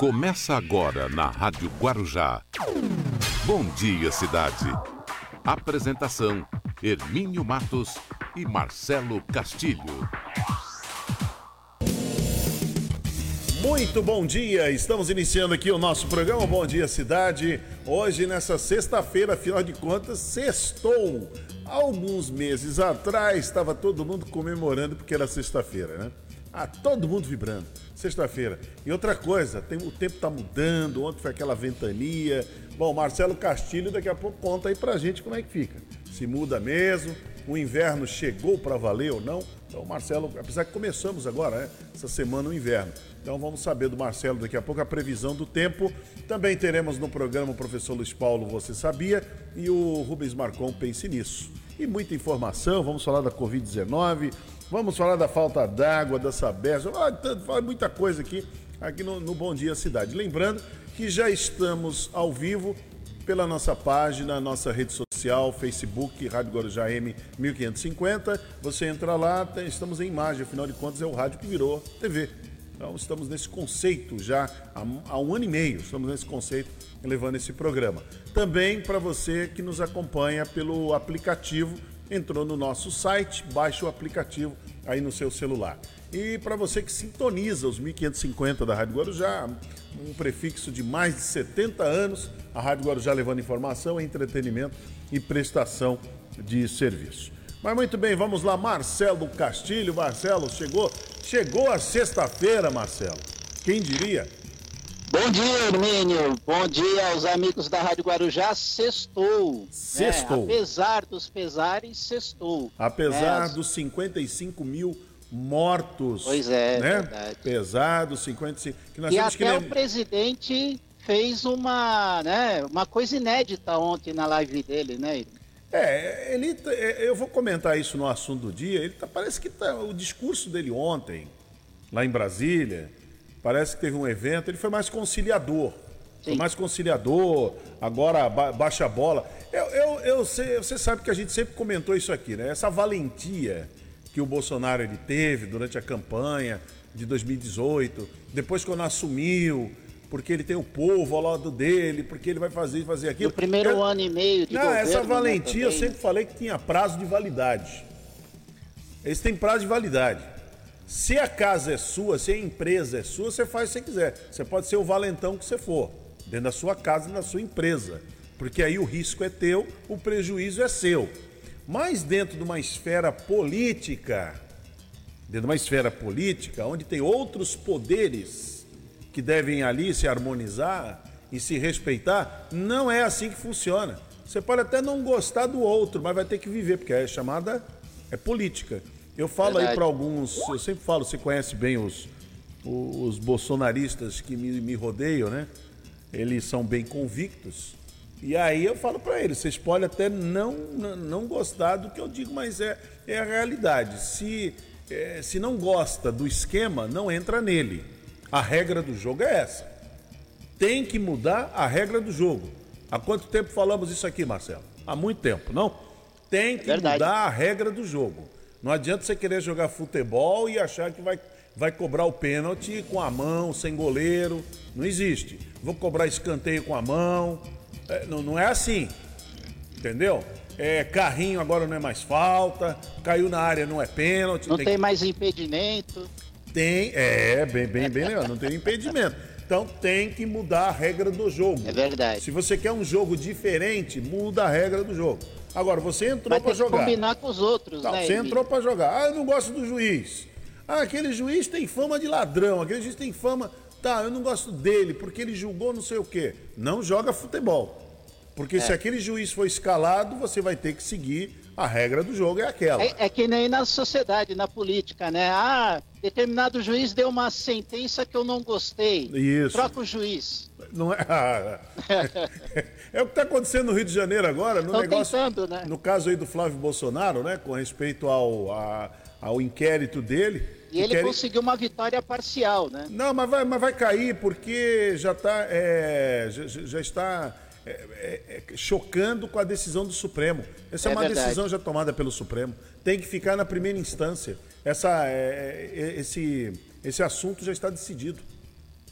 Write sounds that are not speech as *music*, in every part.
Começa agora na Rádio Guarujá. Bom dia, cidade. Apresentação: Hermínio Matos e Marcelo Castilho. Muito bom dia, estamos iniciando aqui o nosso programa Bom Dia Cidade. Hoje, nessa sexta-feira, afinal de contas, sextou. Alguns meses atrás, estava todo mundo comemorando porque era sexta-feira, né? Ah, todo mundo vibrando. Sexta-feira. E outra coisa, tem, o tempo está mudando, ontem foi aquela ventania. Bom, Marcelo Castilho daqui a pouco conta aí pra gente como é que fica. Se muda mesmo, o inverno chegou para valer ou não. Então, Marcelo, apesar que começamos agora, né? Essa semana o inverno. Então vamos saber do Marcelo daqui a pouco a previsão do tempo. Também teremos no programa o professor Luiz Paulo Você Sabia e o Rubens Marcon Pense Nisso. E muita informação, vamos falar da Covid-19, vamos falar da falta d'água, da Sabesp, fala muita coisa aqui, aqui no, no Bom Dia Cidade. Lembrando que já estamos ao vivo pela nossa página, nossa rede social, Facebook, Rádio Guarujá M 1550. Você entra lá, estamos em imagem, afinal de contas é o rádio que virou TV. Então estamos nesse conceito já há um ano e meio, estamos nesse conceito levando esse programa. Também para você que nos acompanha pelo aplicativo, entrou no nosso site, baixa o aplicativo aí no seu celular. E para você que sintoniza os 1550 da Rádio Guarujá, um prefixo de mais de 70 anos, a Rádio Guarujá levando informação, entretenimento e prestação de serviço. Mas muito bem, vamos lá, Marcelo Castilho. Marcelo, chegou, chegou a sexta-feira, Marcelo. Quem diria? Bom dia, Hermínio. Bom dia aos amigos da Rádio Guarujá. Sextou. Sextou. Né? Apesar dos pesares, sextou. Apesar né? dos 55 mil mortos. Pois é, né? verdade. Pesado, 55. Que nós e até que o presidente fez uma, né, uma coisa inédita ontem na live dele, né? É, ele, é, eu vou comentar isso no assunto do dia. Ele tá, parece que tá, o discurso dele ontem, lá em Brasília, parece que teve um evento. Ele foi mais conciliador, foi mais conciliador. Agora ba, baixa a bola. Eu, eu, eu sei, você sabe que a gente sempre comentou isso aqui, né? Essa valentia que o Bolsonaro ele teve durante a campanha de 2018, depois quando assumiu, porque ele tem o povo ao lado dele, porque ele vai fazer fazer aquilo. No primeiro eu, ano e meio de Não, governo, essa né, valentia eu sempre falei que tinha prazo de validade. Eles têm prazo de validade. Se a casa é sua, se a empresa é sua, você faz o que você quiser. Você pode ser o valentão que você for, dentro da sua casa e da sua empresa. Porque aí o risco é teu, o prejuízo é seu. Mas dentro de uma esfera política, dentro de uma esfera política, onde tem outros poderes que devem ali se harmonizar e se respeitar, não é assim que funciona. Você pode até não gostar do outro, mas vai ter que viver, porque é chamada é política. Eu falo Verdade. aí para alguns, eu sempre falo, você conhece bem os, os bolsonaristas que me, me rodeiam, né? Eles são bem convictos e aí eu falo para ele, vocês podem até não, não gostar do que eu digo, mas é, é a realidade. Se, é, se não gosta do esquema, não entra nele. A regra do jogo é essa. Tem que mudar a regra do jogo. Há quanto tempo falamos isso aqui, Marcelo? Há muito tempo, não? Tem que é mudar a regra do jogo. Não adianta você querer jogar futebol e achar que vai, vai cobrar o pênalti com a mão, sem goleiro. Não existe. Vou cobrar escanteio com a mão. É, não, não é assim. Entendeu? É, carrinho agora não é mais falta, caiu na área não é pênalti. Não tem, tem mais impedimento. Tem, é, bem, bem, bem legal, não tem impedimento. Então tem que mudar a regra do jogo. É verdade. Se você quer um jogo diferente, muda a regra do jogo. Agora, você entrou para jogar. combinar com os outros, não, né? Você entrou para jogar. Ah, eu não gosto do juiz. Ah, aquele juiz tem fama de ladrão, aquele juiz tem fama Tá, eu não gosto dele porque ele julgou não sei o quê. Não joga futebol. Porque é. se aquele juiz for escalado, você vai ter que seguir a regra do jogo, é aquela. É, é, que nem na sociedade, na política, né? Ah, determinado juiz deu uma sentença que eu não gostei. Isso. Troca o juiz. Não é, *laughs* é o que está acontecendo no Rio de Janeiro agora, no Estão negócio. Tentando, né? No caso aí do Flávio Bolsonaro, né? Com respeito ao, a, ao inquérito dele. E ele conseguiu uma vitória parcial, né? Não, mas vai, mas vai cair porque já, tá, é, já, já está é, é, é, chocando com a decisão do Supremo. Essa é, é uma verdade. decisão já tomada pelo Supremo. Tem que ficar na primeira instância. Essa, é, esse, esse assunto já está decidido.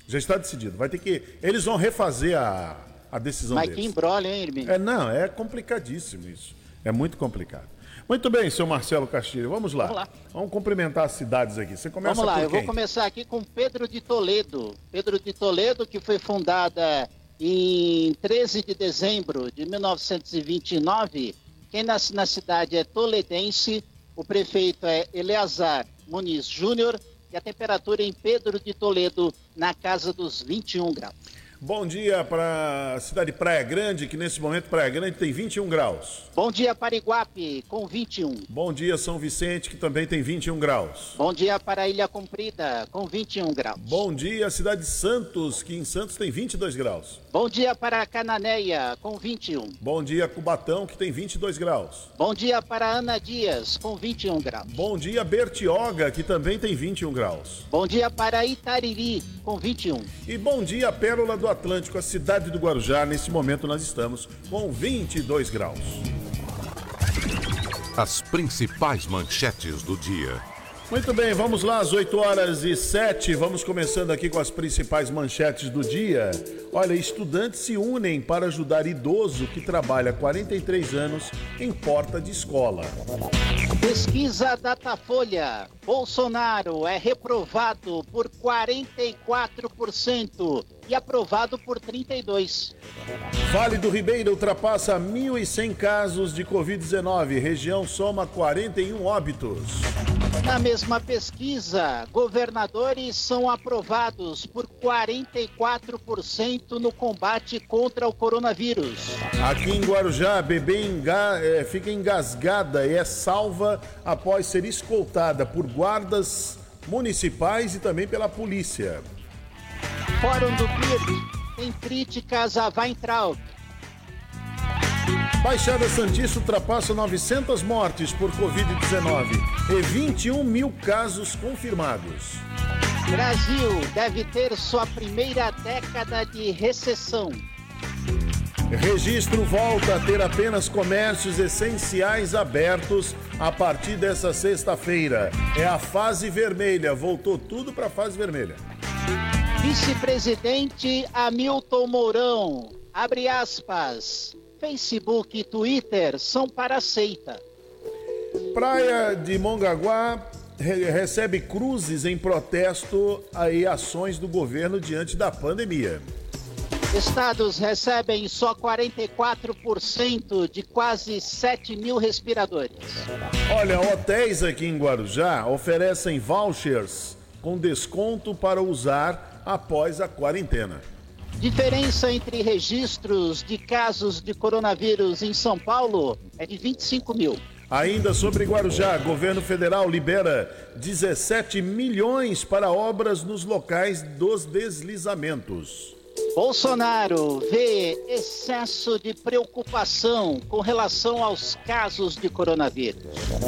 Já está decidido. Vai ter que. Eles vão refazer a, a decisão Mas deles. que embrolha, hein, Hermínio? É, não, é complicadíssimo isso. É muito complicado. Muito bem, seu Marcelo Castilho, vamos lá. Vamos lá. Vamos cumprimentar as cidades aqui. Você começa Vamos lá, eu vou começar aqui com Pedro de Toledo. Pedro de Toledo, que foi fundada em 13 de dezembro de 1929. Quem nasce na cidade é toledense, o prefeito é Eleazar Muniz Júnior e a temperatura em Pedro de Toledo na casa dos 21 graus. Bom dia para a cidade de Praia Grande, que nesse momento Praia Grande tem 21 graus. Bom dia para Iguape, com 21. Bom dia São Vicente, que também tem 21 graus. Bom dia para Ilha Comprida, com 21 graus. Bom dia cidade de Santos, que em Santos tem 22 graus. Bom dia para Cananéia, com 21. Bom dia Cubatão, que tem 22 graus. Bom dia para Ana Dias, com 21 graus. Bom dia Bertioga, que também tem 21 graus. Bom dia para Itariri, com 21. E bom dia Pérola do Atlântico, a cidade do Guarujá. Nesse momento nós estamos com 22 graus. As principais manchetes do dia. Muito bem, vamos lá, às 8 horas e 7. Vamos começando aqui com as principais manchetes do dia. Olha, estudantes se unem para ajudar idoso que trabalha há 43 anos em porta de escola. Pesquisa Datafolha. Bolsonaro é reprovado por 44% e aprovado por 32%. Vale do Ribeira ultrapassa 1.100 casos de Covid-19. Região soma 41 óbitos. Na mesma pesquisa, governadores são aprovados por 44% no combate contra o coronavírus. Aqui em Guarujá, bebê enga- eh, fica engasgada e é salva após ser escoltada por guardas municipais e também pela polícia. Fórum do PIB tem críticas a Weintraub. Baixada Santista ultrapassa 900 mortes por Covid-19 e 21 mil casos confirmados. Brasil deve ter sua primeira década de recessão. Registro volta a ter apenas comércios essenciais abertos a partir dessa sexta-feira. É a fase vermelha, voltou tudo para a fase vermelha. Vice-presidente Hamilton Mourão, abre aspas. Facebook e Twitter são para a seita. Praia de Mongaguá recebe cruzes em protesto e ações do governo diante da pandemia. Estados recebem só 44% de quase 7 mil respiradores. Olha, hotéis aqui em Guarujá oferecem vouchers com desconto para usar após a quarentena. Diferença entre registros de casos de coronavírus em São Paulo é de 25 mil. Ainda sobre Guarujá, governo federal libera 17 milhões para obras nos locais dos deslizamentos. Bolsonaro vê excesso de preocupação com relação aos casos de coronavírus.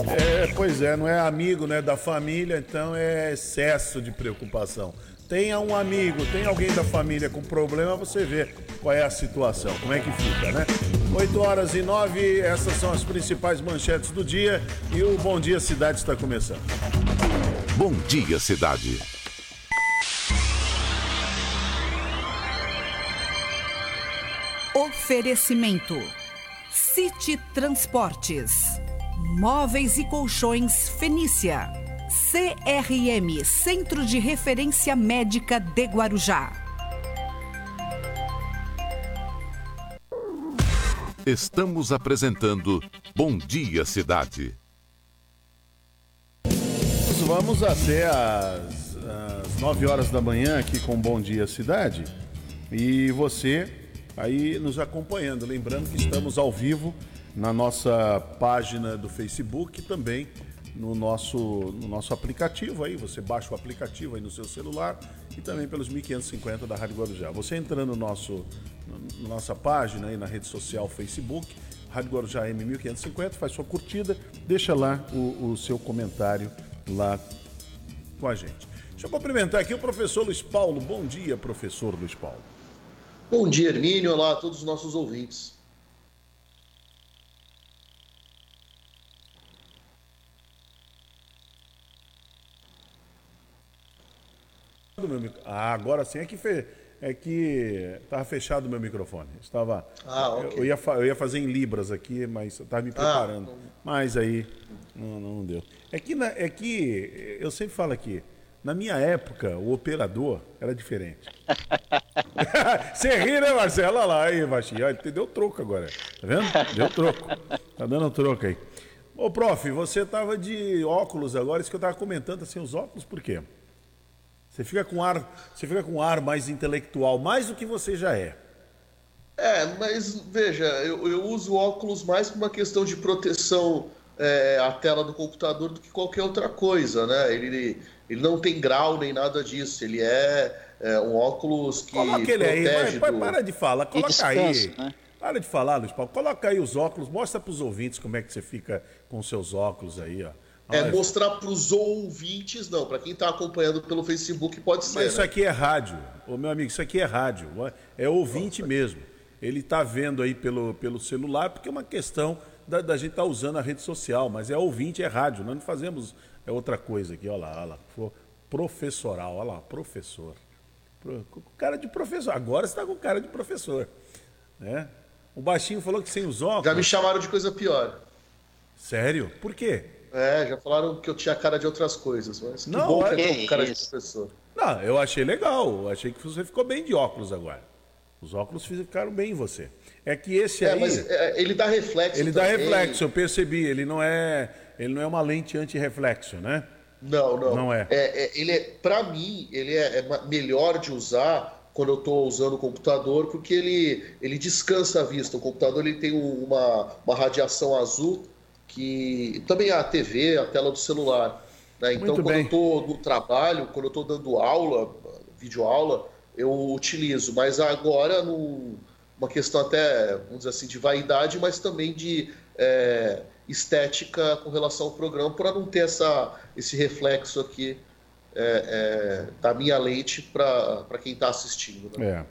É, pois é, não é amigo né, da família, então é excesso de preocupação. Tenha um amigo, tem alguém da família com problema, você vê qual é a situação, como é que fica, né? 8 horas e 9, essas são as principais manchetes do dia e o Bom Dia Cidade está começando. Bom dia, cidade. Oferecimento: City Transportes, Móveis e Colchões Fenícia, CRM Centro de Referência Médica de Guarujá. Estamos apresentando Bom Dia, cidade. Vamos até às, às 9 horas da manhã aqui com Bom Dia Cidade e você aí nos acompanhando. Lembrando que estamos ao vivo na nossa página do Facebook e também no nosso, no nosso aplicativo aí. Você baixa o aplicativo aí no seu celular e também pelos 1550 da Rádio Guarujá. Você entrando no nosso, na nossa página aí na rede social Facebook, Rádio Guarujá M1550, faz sua curtida, deixa lá o, o seu comentário lá com a gente. Deixa eu cumprimentar aqui o professor Luiz Paulo. Bom dia, professor Luiz Paulo. Bom dia, Hermínio. Olá a todos os nossos ouvintes. Ah, agora sim é que fe... é que estava fechado o meu microfone. Estava Ah, ok. eu, ia fa- eu ia fazer em libras aqui, mas eu estava me preparando. então- Mas aí não, não deu. É que na- é que eu sempre falo aqui, na minha época o operador era diferente. *laughs* Você ri, né, Marcelo? Olha lá, aí, baixinho. Olha, Deu troco agora. Tá vendo? Deu troco. Tá dando troco aí. Ô, prof, você tava de óculos agora, isso que eu tava comentando, assim, os óculos por quê? Você fica com ar, você fica com um ar mais intelectual, mais do que você já é. É, mas veja, eu, eu uso óculos mais por uma questão de proteção é, à tela do computador do que qualquer outra coisa, né? Ele, ele não tem grau nem nada disso. Ele é, é, um óculos que Coloca ele aí, protege vai, do... para de falar, coloca descanso, aí. né? Para de falar, Luiz Paulo. Coloca aí os óculos, mostra pros ouvintes como é que você fica com os seus óculos aí, ó. É Olha, mostrar para os ouvintes, não. Para quem está acompanhando pelo Facebook pode ser. Mas isso né? aqui é rádio. Ô, meu amigo, isso aqui é rádio. É ouvinte mesmo. Ele está vendo aí pelo, pelo celular, porque é uma questão da, da gente estar usando a rede social, mas é ouvinte, é rádio. Nós não fazemos é outra coisa aqui, olha lá, olha lá. Professoral, olha lá, professor. Pro- Com cara de professor. Agora você está com cara de professor. Né? O baixinho falou que sem os óculos. Já me chamaram de coisa pior. Sério? Por quê? É, já falaram que eu tinha cara de outras coisas, mas que Não, bom é- que Que com cara de isso. professor. Não, eu achei legal. Eu achei que você ficou bem de óculos agora. Os óculos ficaram bem em você. É que esse É, aí. mas é, ele dá reflexo. Ele dá também. reflexo, eu percebi. Ele não é, ele não é uma lente anti-reflexo, né? Não, não. Não é. é, ele é para mim, ele é, é melhor de usar quando eu estou usando o computador, porque ele, ele descansa a vista. O computador ele tem um- uma, uma radiação azul que também a TV, a tela do celular. né? Então, Muito quando bem. eu estou no trabalho, quando eu estou dando aula, videoaula, eu utilizo. Mas agora, num- uma questão até, vamos dizer assim, de vaidade, mas também de é, estética com relação ao programa, para não ter essa, esse reflexo aqui é, é, da minha lente para quem está assistindo. né? É.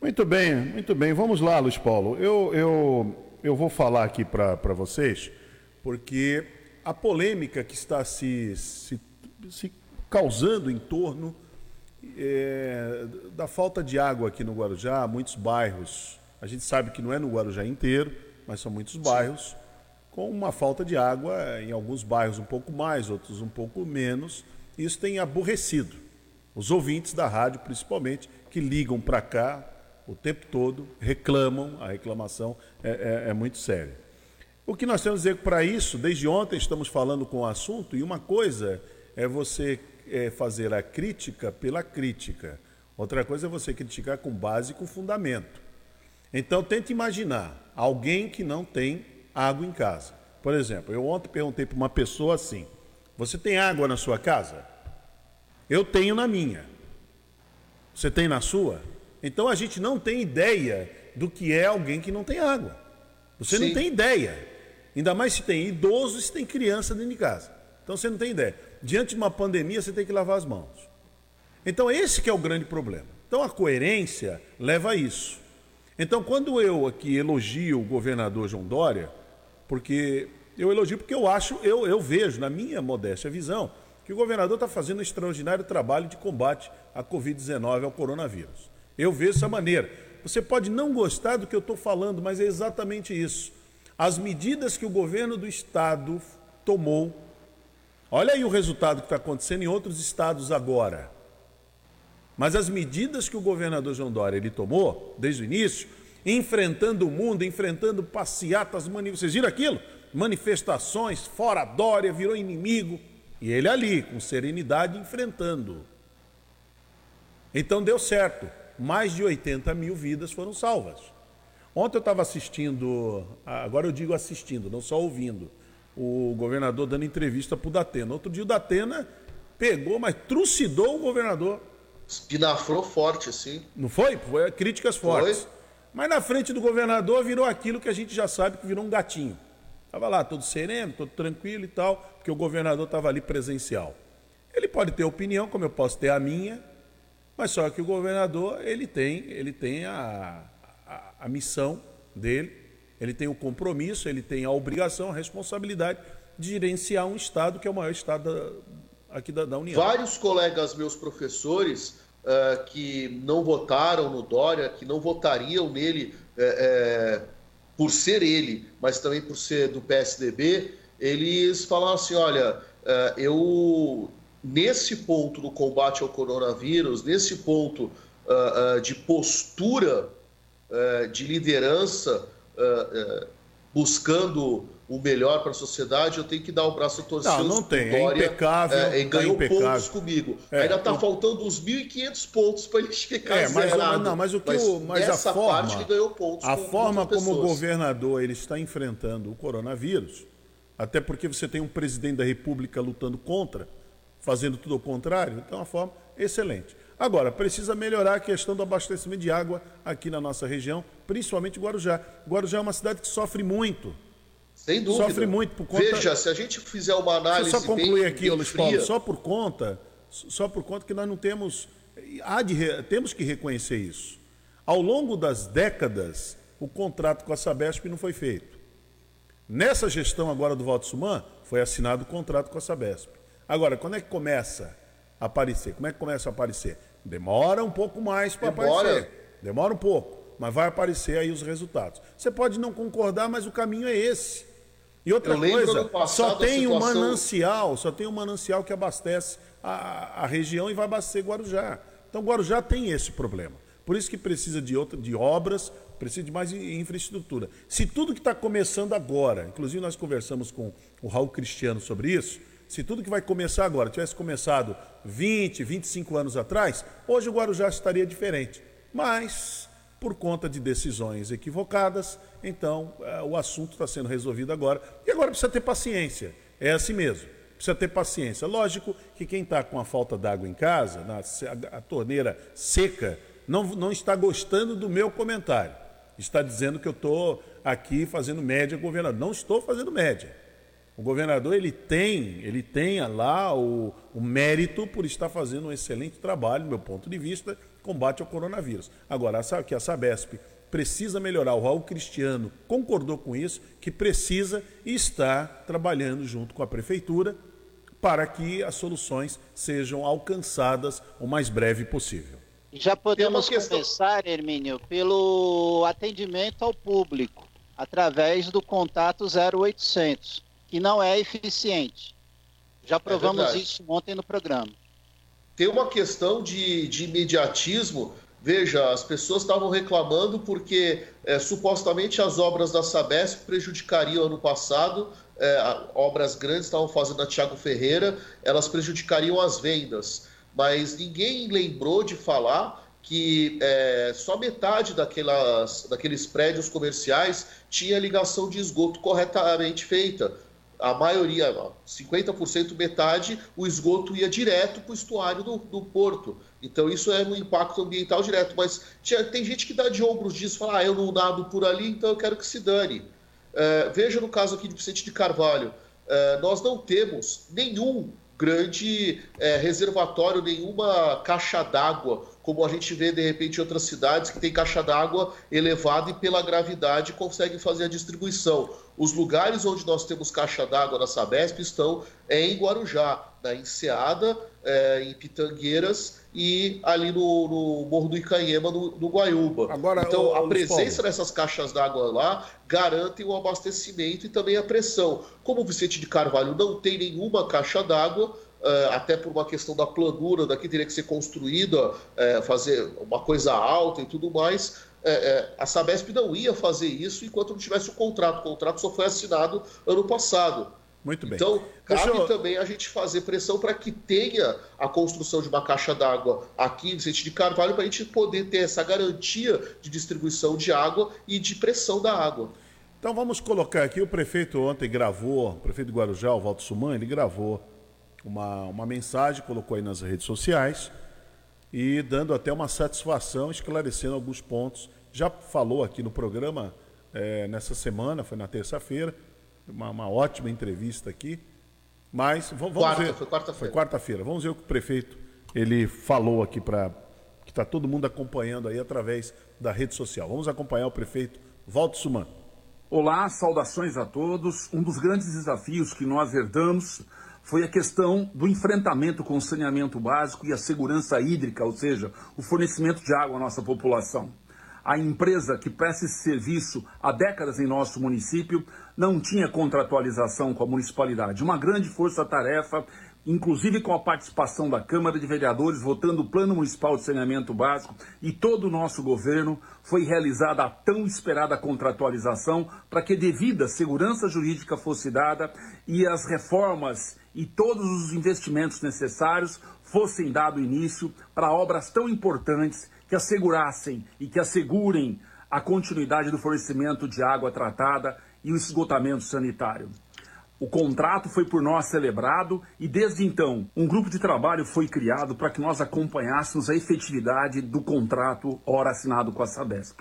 Muito bem, muito bem. Vamos lá, Luiz Paulo. Eu, eu, eu vou falar aqui para vocês, porque a polêmica que está se, se, se causando em torno é, da falta de água aqui no Guarujá, muitos bairros. A gente sabe que não é no Guarujá inteiro, mas são muitos bairros com uma falta de água, em alguns bairros um pouco mais, outros um pouco menos. Isso tem aborrecido os ouvintes da rádio, principalmente, que ligam para cá o tempo todo, reclamam, a reclamação é, é- é muito séria. O que nós temos a dizer para isso, desde ontem estamos falando com o assunto, e uma coisa é você é, fazer a crítica pela crítica, outra coisa é você criticar com base e com fundamento. Então tente imaginar alguém que não tem água em casa. Por exemplo, eu ontem perguntei para uma pessoa assim: Você tem água na sua casa? Eu tenho na minha. Você tem na sua? Então a gente não tem ideia do que é alguém que não tem água. Você não Sim. tem ideia. Ainda mais se tem idoso e se tem criança dentro de casa. Então você não tem ideia. Diante de uma pandemia, você tem que lavar as mãos. Então esse que é o grande problema. Então a coerência leva a isso. Então quando eu aqui elogio o governador João Dória, porque eu elogio porque eu acho, eu, eu vejo, na minha modéstia visão, que o governador está fazendo um extraordinário trabalho de combate à Covid-19, ao coronavírus. Eu vejo dessa maneira. Você pode não gostar do que eu estou falando, mas é exatamente isso. As medidas que o governo do estado tomou, olha aí o resultado que está acontecendo em outros estados agora. Mas as medidas que o governador João Dória ele tomou desde o início, enfrentando o mundo, enfrentando passeatas, vocês viram aquilo? Manifestações, fora Dória, virou inimigo. E ele ali, com serenidade, enfrentando. Então deu certo. Mais de 80 mil vidas foram salvas. Ontem eu estava assistindo, agora eu digo assistindo, não só ouvindo, o governador dando entrevista para o Datena. Outro dia o Datena pegou, mas trucidou o governador. Espinafrou forte, assim. Não foi? Foi críticas fortes. Foi. Mas na frente do governador virou aquilo que a gente já sabe que virou um gatinho. Estava lá todo sereno, todo tranquilo e tal, porque o governador estava ali presencial. Ele pode ter opinião, como eu posso ter a minha, mas só que o governador ele tem, ele tem a, a, missão dele, ele tem o compromisso, ele tem a obrigação, a responsabilidade de gerenciar um Estado que é o maior Estado da- aqui da, da União. Vários colegas meus professores uh, que não votaram no Dória, que não votariam nele é, é, por ser ele, mas também por ser do PSDB, eles falaram assim: olha, uh, eu nesse ponto do combate ao coronavírus, nesse ponto uh, de postura de liderança, buscando o melhor para a sociedade, eu tenho que dar o braço torcido. Não, não tem. É Dória, é impecável. É, ganhou impecável. pontos comigo. É, Ainda está faltando uns 1.500 pontos para ele ficar é, mas, zerado. Não, mas o que mas o, mas essa a forma, parte que ganhou pontos. A forma como o governador ele está enfrentando o coronavírus, até porque você tem um presidente da República lutando contra, fazendo tudo ao contrário, então é uma forma excelente. Agora, precisa melhorar a questão do abastecimento de água aqui na nossa região, principalmente Guarujá. Guarujá é uma cidade que sofre muito sem dúvida. Sofre muito por conta. Veja, se a gente fizer uma análise. Deixa eu só concluir bem, aqui, bem Luiz Paulo, só por conta, só por conta que nós não temos. Há de, temos que reconhecer isso. Ao longo das décadas, o contrato com a Sabesp não foi feito. Nessa gestão agora do Valdo Suman, foi assinado o contrato com a Sabesp. Agora, quando é que começa a aparecer? Como é que começa a aparecer? Demora um pouco mais para aparecer. Demora um pouco, mas vai aparecer aí os resultados. Você pode não concordar, mas o caminho é esse. E outra coisa, só tem situação... um manancial, só tem um manancial que abastece a, a região e vai abastecer Guarujá. Então Guarujá tem esse problema. Por isso que precisa de, outra, de obras, precisa de mais infraestrutura. Se tudo que está começando agora, inclusive nós conversamos com o Raul Cristiano sobre isso, se tudo que vai começar agora tivesse começado 20, 25 anos atrás, hoje o Guarujá estaria diferente. Mas por conta de decisões equivocadas. Então, é, o assunto está sendo resolvido agora. E agora precisa ter paciência. É assim mesmo. Precisa ter paciência. Lógico que quem está com a falta d'água em casa, na, a, torneira seca, não, não está gostando do meu comentário. Está dizendo que eu estou aqui fazendo média governador. Não estou fazendo média. O governador ele tem, ele tem lá o, o mérito por estar fazendo um excelente trabalho, do meu ponto de vista, combate ao coronavírus. Agora, sabe que a Sabesp precisa melhorar. O Raul Cristiano concordou com isso, que precisa e está trabalhando junto com a prefeitura para que as soluções sejam alcançadas o mais breve possível. Já podemos questão... começar, Hermínio, pelo atendimento ao público, através do contato 0800, que não é eficiente. Já provamos é isso ontem no programa tem uma questão de, de imediatismo. Veja, as pessoas estavam reclamando porque é, supostamente as obras da Sabesp prejudicariam ano passado, é, obras grandes estavam fazendo a Tiago Ferreira, elas prejudicariam as vendas. Mas ninguém lembrou de falar que é, só metade daquelas, daqueles prédios comerciais tinha ligação de esgoto corretamente feita a maioria, 50%, metade, o esgoto ia direto para o estuário do, do, porto. Então isso é um impacto ambiental direto. Mas tem gente que dá de ombros disso, fala, ah, eu não nado por ali, então eu quero que se dane. É, veja no caso aqui de Vicente de Carvalho, é, nós não temos nenhum grande é, reservatório, nenhuma caixa d'água, como a gente vê de repente em outras cidades que tem caixa d'água elevada e pela gravidade conseguem fazer a distribuição. Os lugares onde nós temos caixa d'água na Sabesp estão em Guarujá, na Enseada, é, em Pitangueiras e ali no, no Morro do Icanhema, no, no Guaiúba. Agora, então, a presença dessas caixas d'água lá garante o abastecimento e também a pressão. Como o Vicente de Carvalho não tem nenhuma caixa d'água, até por uma questão da planura, daqui teria que ser construída, uh, fazer uma coisa alta e tudo mais é, é, a Sabesp não ia fazer isso enquanto não tivesse o contrato. O contrato só foi assinado ano passado. Muito bem. Então, cabe eu... também a gente fazer pressão para que tenha a construção de uma caixa d'água aqui em Vicente de Carvalho, para a gente poder ter essa garantia de distribuição de água e de pressão da água. Então vamos colocar aqui, o prefeito ontem gravou, o prefeito Guarujá, o Walter Suman, ele gravou uma, uma mensagem, colocou aí nas redes sociais, e dando até uma satisfação, esclarecendo alguns pontos. Já falou aqui no programa é, nessa semana, foi na terça-feira, uma, uma, ótima entrevista aqui. Mas vamos Quarta, ver. Foi quarta-feira. Foi quarta-feira. Vamos ver o que o prefeito ele falou aqui para que está todo mundo acompanhando aí através da rede social. Vamos acompanhar o prefeito Walter Suman. Olá, saudações a todos. Um dos grandes desafios que nós herdamos foi a questão do enfrentamento com o saneamento básico e a segurança hídrica, ou seja, o fornecimento de água à nossa população. A empresa que presta esse serviço há décadas em nosso município não tinha contratualização com a municipalidade. Uma grande força-tarefa inclusive com a participação da Câmara de Vereadores votando o Plano Municipal de Saneamento Básico e todo o nosso governo, foi realizada a tão esperada contratualização para que devida segurança jurídica fosse dada e as reformas e todos os investimentos necessários fossem dado início para obras tão importantes que assegurassem e que assegurem a continuidade do fornecimento de água tratada e o esgotamento sanitário. O contrato foi por nós celebrado e desde então um grupo de trabalho foi criado para que nós acompanhássemos a efetividade do contrato ora assinado com a Sabesp.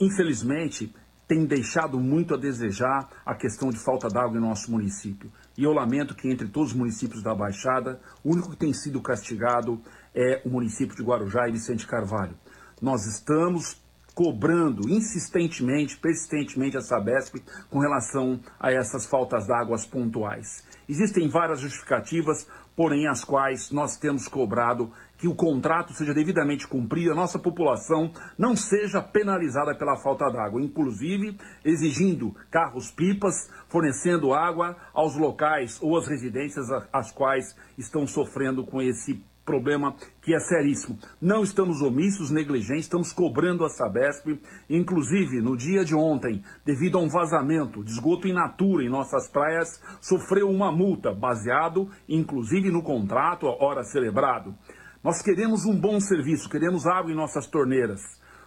Infelizmente, tem deixado muito a desejar a questão de falta d'água em nosso município. E eu lamento que entre todos os municípios da Baixada, o único que tem sido castigado é o município de Guarujá e Vicente Carvalho. Nós estamos cobrando insistentemente, persistentemente a Sabesp com relação a essas faltas d'água pontuais. Existem várias justificativas, porém as quais nós temos cobrado que o contrato seja devidamente cumprido, a nossa população não seja penalizada pela falta d'água, inclusive exigindo carros-pipas fornecendo água aos locais ou às residências as quais estão sofrendo com esse problema que é seríssimo. Não estamos omissos, negligentes, estamos cobrando a Sabesp. Inclusive, no dia de ontem, devido a um vazamento de esgoto in natura em nossas praias, sofreu uma multa, baseado inclusive no contrato, a hora celebrado. Nós queremos um bom serviço, queremos água em nossas torneiras.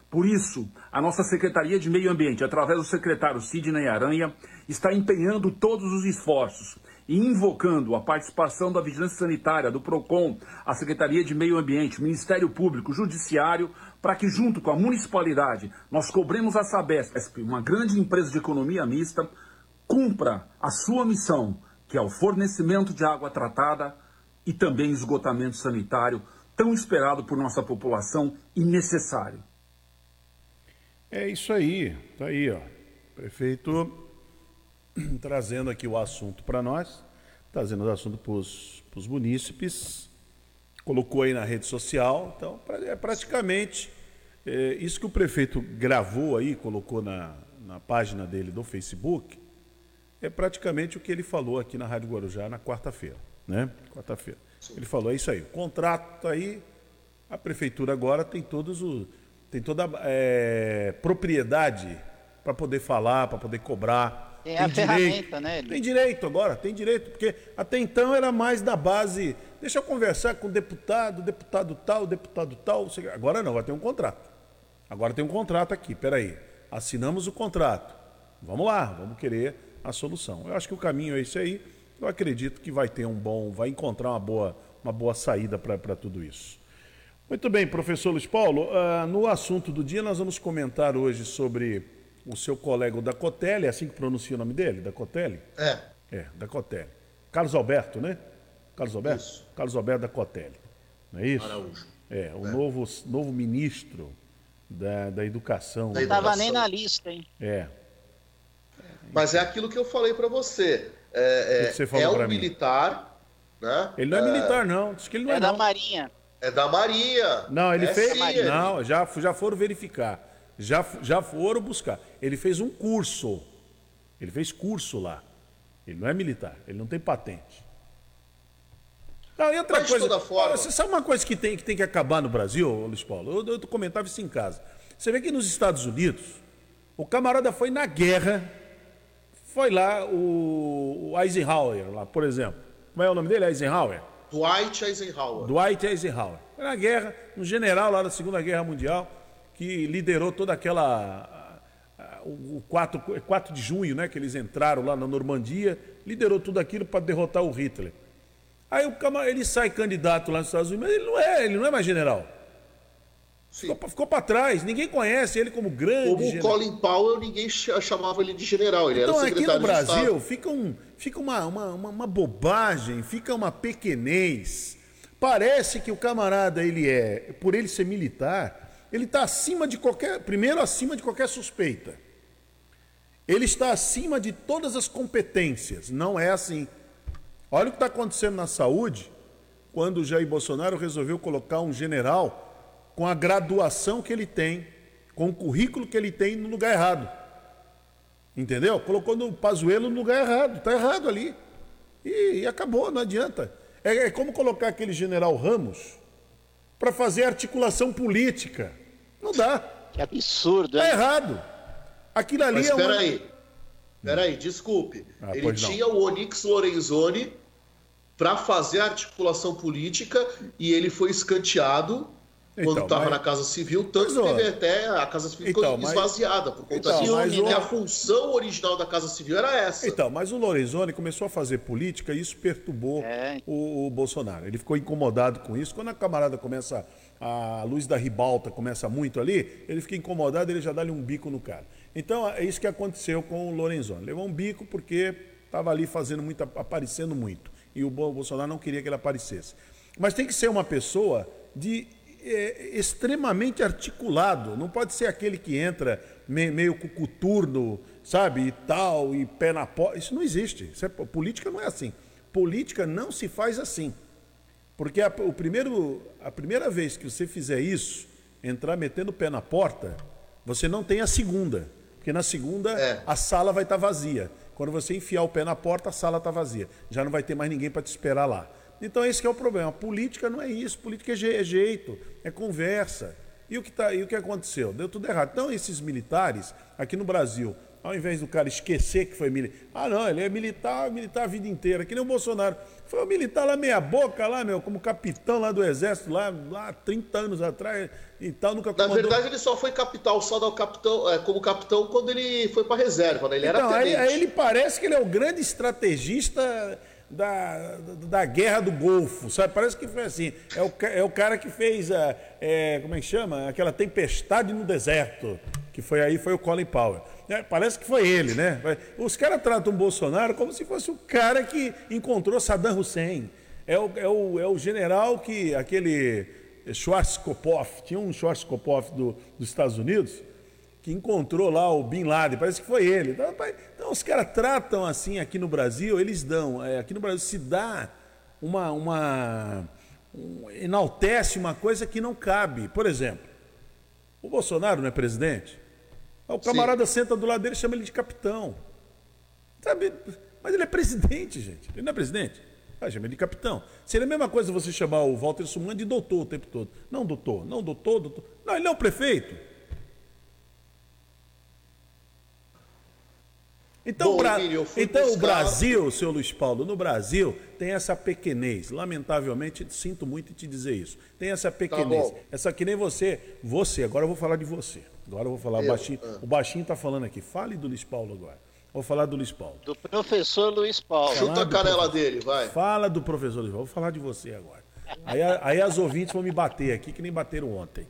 Por isso, a nossa Secretaria de Meio Ambiente, através do secretário Sidney Aranha, está empenhando todos os esforços e invocando a participação da Vigilância Sanitária, do PROCON, a Secretaria de Meio Ambiente, Ministério Público, Judiciário, para que, junto com a municipalidade, nós cobremos a Sabesp, uma grande empresa de economia mista, cumpra a sua missão, que é o fornecimento de água tratada e também esgotamento sanitário, tão esperado por nossa população e necessário. É isso aí, tá aí, ó. Prefeito *clears throat* trazendo aqui o assunto para nós, trazendo o assunto para os munícipes, colocou aí na rede social, então é praticamente é, isso que o prefeito gravou aí, colocou na, na página dele do Facebook, é praticamente o que ele falou aqui na Rádio Guarujá na quarta-feira, né? Quarta-feira. Ele falou, é isso aí, o contrato aí, a prefeitura agora tem todos o tem toda a é, propriedade para poder falar, para poder cobrar, tem, tem a direito, ferramenta, né? Tem direito agora, tem direito, porque até então era mais da base. Deixa eu conversar com o deputado, deputado tal, deputado tal. Agora não, agora tem um contrato. Agora tem um contrato aqui, peraí. Assinamos o contrato. Vamos lá, vamos querer a solução. Eu acho que o caminho é esse aí. Eu acredito que vai ter um bom, vai encontrar uma boa, uma boa saída para tudo isso. Muito bem, professor Luiz Paulo. Uh, no assunto do dia, nós vamos comentar hoje sobre o seu colega o da Cotelli, é assim que pronuncia o nome dele? Da Cotelli? É. É, da Cotelli. Carlos Alberto, né? Carlos Alberto? Isso. Carlos Alberto da Cotelli. Não é isso? Araújo. É, o é. Novo, novo ministro da, da Educação. Não estava nem na lista, hein? É. Mas é aquilo que eu falei para você. É, é, você é um militar, né? Ele não é, militar, não. Diz que ele não é, é da não. Marinha. É da Marinha. Não, ele é fez. Sim, não, já, já foram verificar. Já, já foram buscar. Ele fez um curso. Ele fez curso lá. Ele não é militar, ele não tem patente. Não, e outra Mas coisa, forma... você sabe uma coisa que tem, que tem que acabar no Brasil, Luiz Paulo? Eu, eu comentava isso em casa. Você vê que nos Estados Unidos, o camarada foi na guerra, foi lá o, o Eisenhower, lá, por exemplo. Como é o nome dele? Eisenhower? Dwight Eisenhower. Dwight Eisenhower. Foi na guerra, um general lá da Segunda Guerra Mundial que liderou toda aquela. O 4, 4 de junho, né, que eles entraram lá na Normandia, liderou tudo aquilo para derrotar o Hitler. Aí o ele sai candidato lá nos Estados Unidos, mas ele não é, ele não é mais general. Sim. Ficou, ficou para trás, ninguém conhece ele como grande. Como o Colin Powell, ninguém chamava ele de general, ele então, era secretário aqui no Brasil fica, um, fica uma, uma, uma, uma bobagem, fica uma pequenez. Parece que o camarada ele é, por ele ser militar, ele está acima de qualquer, primeiro acima de qualquer suspeita. Ele está acima de todas as competências. Não é assim. Olha o que está acontecendo na saúde quando o Jair Bolsonaro resolveu colocar um general com a graduação que ele tem, com o currículo que ele tem no lugar errado. Entendeu? Colocou no Pazuelo no lugar errado. Está errado ali. E, e, acabou, não adianta. É, é como colocar aquele general Ramos para fazer articulação política. Não dá. Que absurdo, Está errado. Aquilo ali Mas é espera uma... aí. Peraí, desculpe. Ah, ele pois não. tinha o Onyx Lorenzoni para fazer a articulação política e ele foi escanteado quando Então, estava mas- na Casa Civil, tanto Mas, que teve até a Casa Civil então, ficou mas- esvaziada por conta Então, disso. mas o- a função original da Casa Civil era essa. Então, mas o Lorenzoni começou a fazer política e isso perturbou É. o, o Bolsonaro. Ele ficou incomodado com isso. Quando a camarada começa, a luz da ribalta começa muito ali, ele fica incomodado, ele já dá-lhe um bico no cara. Então, é isso que aconteceu com o Lorenzoni. Levou um bico porque estava ali fazendo muito, aparecendo muito. E o Bo- Bolsonaro não queria que ele aparecesse. Mas tem que ser uma pessoa de é, extremamente articulado. Não pode ser aquele que entra me- meio cucuturno, sabe, e tal, e pé na porta. Isso não existe. Isso é- política não é assim. Política não se faz assim. Porque a, o primeiro, a primeira vez que você fizer isso, entrar metendo o pé na porta, você não tem a segunda. Porque na segunda É. a sala vai estar vazia. Quando você enfiar o pé na porta, a sala está vazia. Já não vai ter mais ninguém para te esperar lá. Então esse que é o problema. Política não é isso. Política é é jeito, é conversa. E o que, tá, e o que aconteceu? Deu tudo errado. Então esses militares, aqui no Brasil, ao invés do cara esquecer que foi militar. Ah, não, ele é militar, militar a vida inteira, que nem o Bolsonaro. Foi um militar lá meia boca, lá, meu, como capitão lá do exército, lá, lá 30 anos atrás e tal, nunca Na comandou. verdade, ele só foi capital, só da capitão, é, como capitão quando ele foi para reserva, né? Ele Então, era aí, tenente. aí ele parece que ele é o grande estrategista da, da, guerra do Golfo, sabe? Parece que foi assim. É o, é o cara que fez a. é, como é que chama? Aquela tempestade no deserto. Que foi aí, foi o Colin Powell. É, parece que foi ele, né? Os caras tratam o Bolsonaro como se fosse o cara que encontrou Saddam Hussein. É o, é o, é o general que. aquele Schwarzkopf, tinha um Schwarzkopf do, dos Estados Unidos que encontrou lá o Bin Laden, parece que foi ele. Então, então, os caras tratam assim aqui no Brasil, eles dão, é, aqui no Brasil se dá uma, uma um- enaltece uma coisa que não cabe. Por exemplo, o Bolsonaro não é presidente? O camarada senta do lado dele e chama ele de capitão. Sabe? Mas ele é presidente, gente. Ele não é presidente? Ah, chama ele de capitão. Seria a mesma coisa você chamar o Walter Suman de doutor o tempo todo. Não, doutor, não, doutor, doutor. Não, ele não é o prefeito. Então, Bom, o Bra- Emílio, então o Brasil, seu Luiz Paulo, no Brasil tem essa pequenez. Lamentavelmente, sinto muito em te dizer isso. Tem essa pequenez. bom. essa que nem você. Você, agora eu vou falar de você. Agora eu vou falar Eu, baixinho. ah. O baixinho está falando aqui. Fale do Luiz Paulo agora. Vou falar do Luiz Paulo. Do professor Luiz Paulo. Chuta a canela dele, vai. Fala do professor Luiz Paulo. Vou falar de você agora. Aí, aí as ouvintes vão me bater aqui, que nem bateram ontem.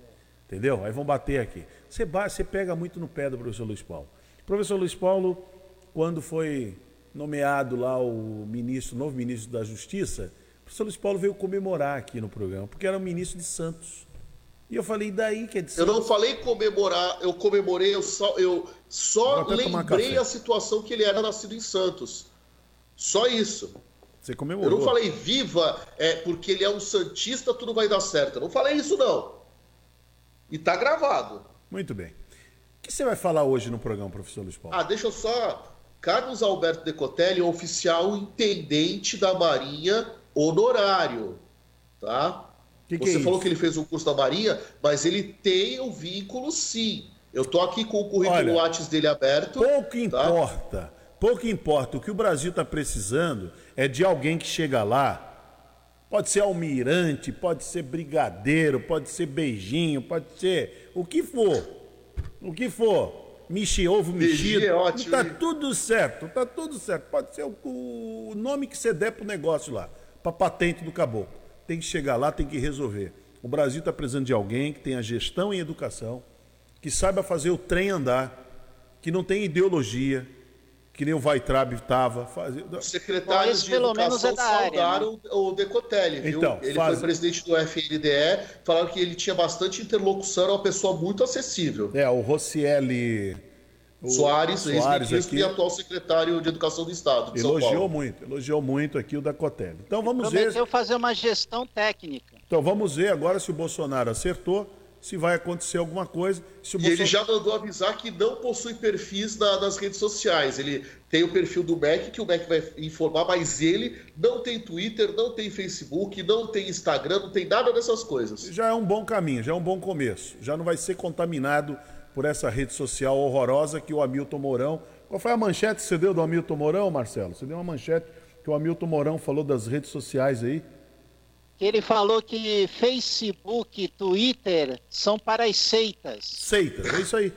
Entendeu? Aí vão bater aqui. Você, você pega muito no pé do professor Luiz Paulo. O professor Luiz Paulo, quando foi nomeado lá o ministro, novo ministro da Justiça, o professor Luiz Paulo veio comemorar aqui no programa, porque era o ministro de Santos. E eu falei, e daí que é de Eu não falei comemorar, eu comemorei, eu só, eu só lembrei a situação que ele era nascido em Santos. Só isso. Você Eu comemorou. não falei viva, é porque ele é um santista, tudo vai dar certo. Eu não falei isso não. E tá gravado. Muito bem. O que você vai falar hoje no programa, professor Luiz Paulo? Ah, deixa eu só. Carlos Alberto Decotelli, oficial intendente da Marinha honorário, tá? Que que Você é falou que ele fez o curso da Marinha, mas ele tem o vínculo sim. Eu tô aqui com o currículo Olha, Lattes dele aberto. Pouco tá? importa, pouco importa. O que o Brasil está precisando é de alguém que chega lá. Pode ser almirante, pode ser brigadeiro, pode ser beijinho, pode ser o que for. O que for. Michi, ovo Beijinho mexido. é ótimo, Tá tudo certo, tá tudo certo. Pode ser o, o nome que você der pro negócio lá, pra patente do caboclo. Tem que chegar lá, tem que resolver. O Brasil está precisando de alguém que tenha gestão em educação, que saiba fazer o trem andar, que não tem ideologia, que nem o Weitraub estava. Fazer... Os secretários Bom, esse de pelo menos educação é da área, saudaram o Decotelli, viu? Então, ele faz- foi presidente do FNDE, falaram que ele tinha bastante interlocução, era uma pessoa muito acessível. É, o Rocieli. O Soares, ex-ministro e atual secretário de Educação do Estado. elogiou muito, elogiou muito aqui o da Cotelli. Então vamos Prometeu ver. Prometeu fazer uma gestão técnica. Então vamos ver agora se o Bolsonaro acertou se vai acontecer alguma coisa. Se e Bolsonaro... ele já mandou avisar que não possui perfis na, nas redes sociais. Ele tem o perfil do MEC, que o MEC vai informar, mas ele não tem Twitter, não tem Facebook, não tem Instagram, não tem nada dessas coisas. Já é um bom caminho, já é um bom começo. Já não vai ser contaminado por essa rede social horrorosa que o Hamilton Mourão. Qual foi a manchete que você deu do Hamilton Mourão, Marcelo? Você deu uma manchete que o Hamilton Mourão falou das redes sociais aí ele falou que Facebook, Twitter são para as seitas. Seitas, é isso aí.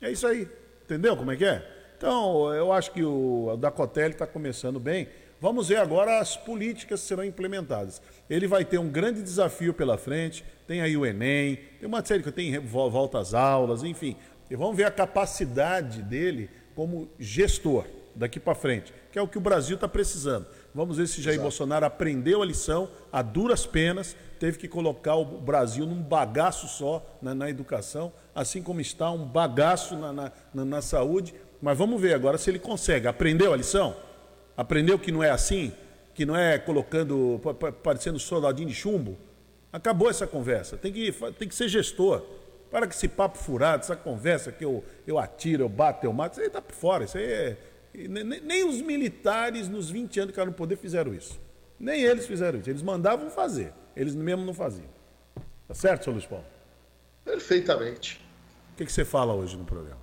É isso aí. Entendeu como é que é? Então, eu acho que o Dacotelli está começando bem. Vamos ver agora as políticas que serão implementadas. Ele vai ter um grande desafio pela frente. Tem aí o Enem, tem uma série que tem volta às aulas, enfim. E vamos ver a capacidade dele como gestor daqui para frente, que é o que o Brasil está precisando. Vamos ver se Jair Exato. Bolsonaro aprendeu a lição a duras penas, teve que colocar o Brasil num bagaço só na, na educação, assim como está um bagaço na, na, na, na saúde. Mas vamos ver agora se ele consegue. Aprendeu a lição? Aprendeu que não é assim? Que não é colocando, parecendo soldadinho de chumbo? Acabou essa conversa. Tem que, tem que ser gestor. Para que esse papo furado, essa conversa que eu, eu atiro, eu bato, eu mato, isso aí está por fora. Isso aí é, nem, nem, os militares, nos 20 anos que ficaram no poder, fizeram isso. Nem eles fizeram isso. Eles mandavam fazer. Eles mesmo não faziam. Tá certo, senhor Luiz Paulo? Perfeitamente. O que, que você fala hoje no programa?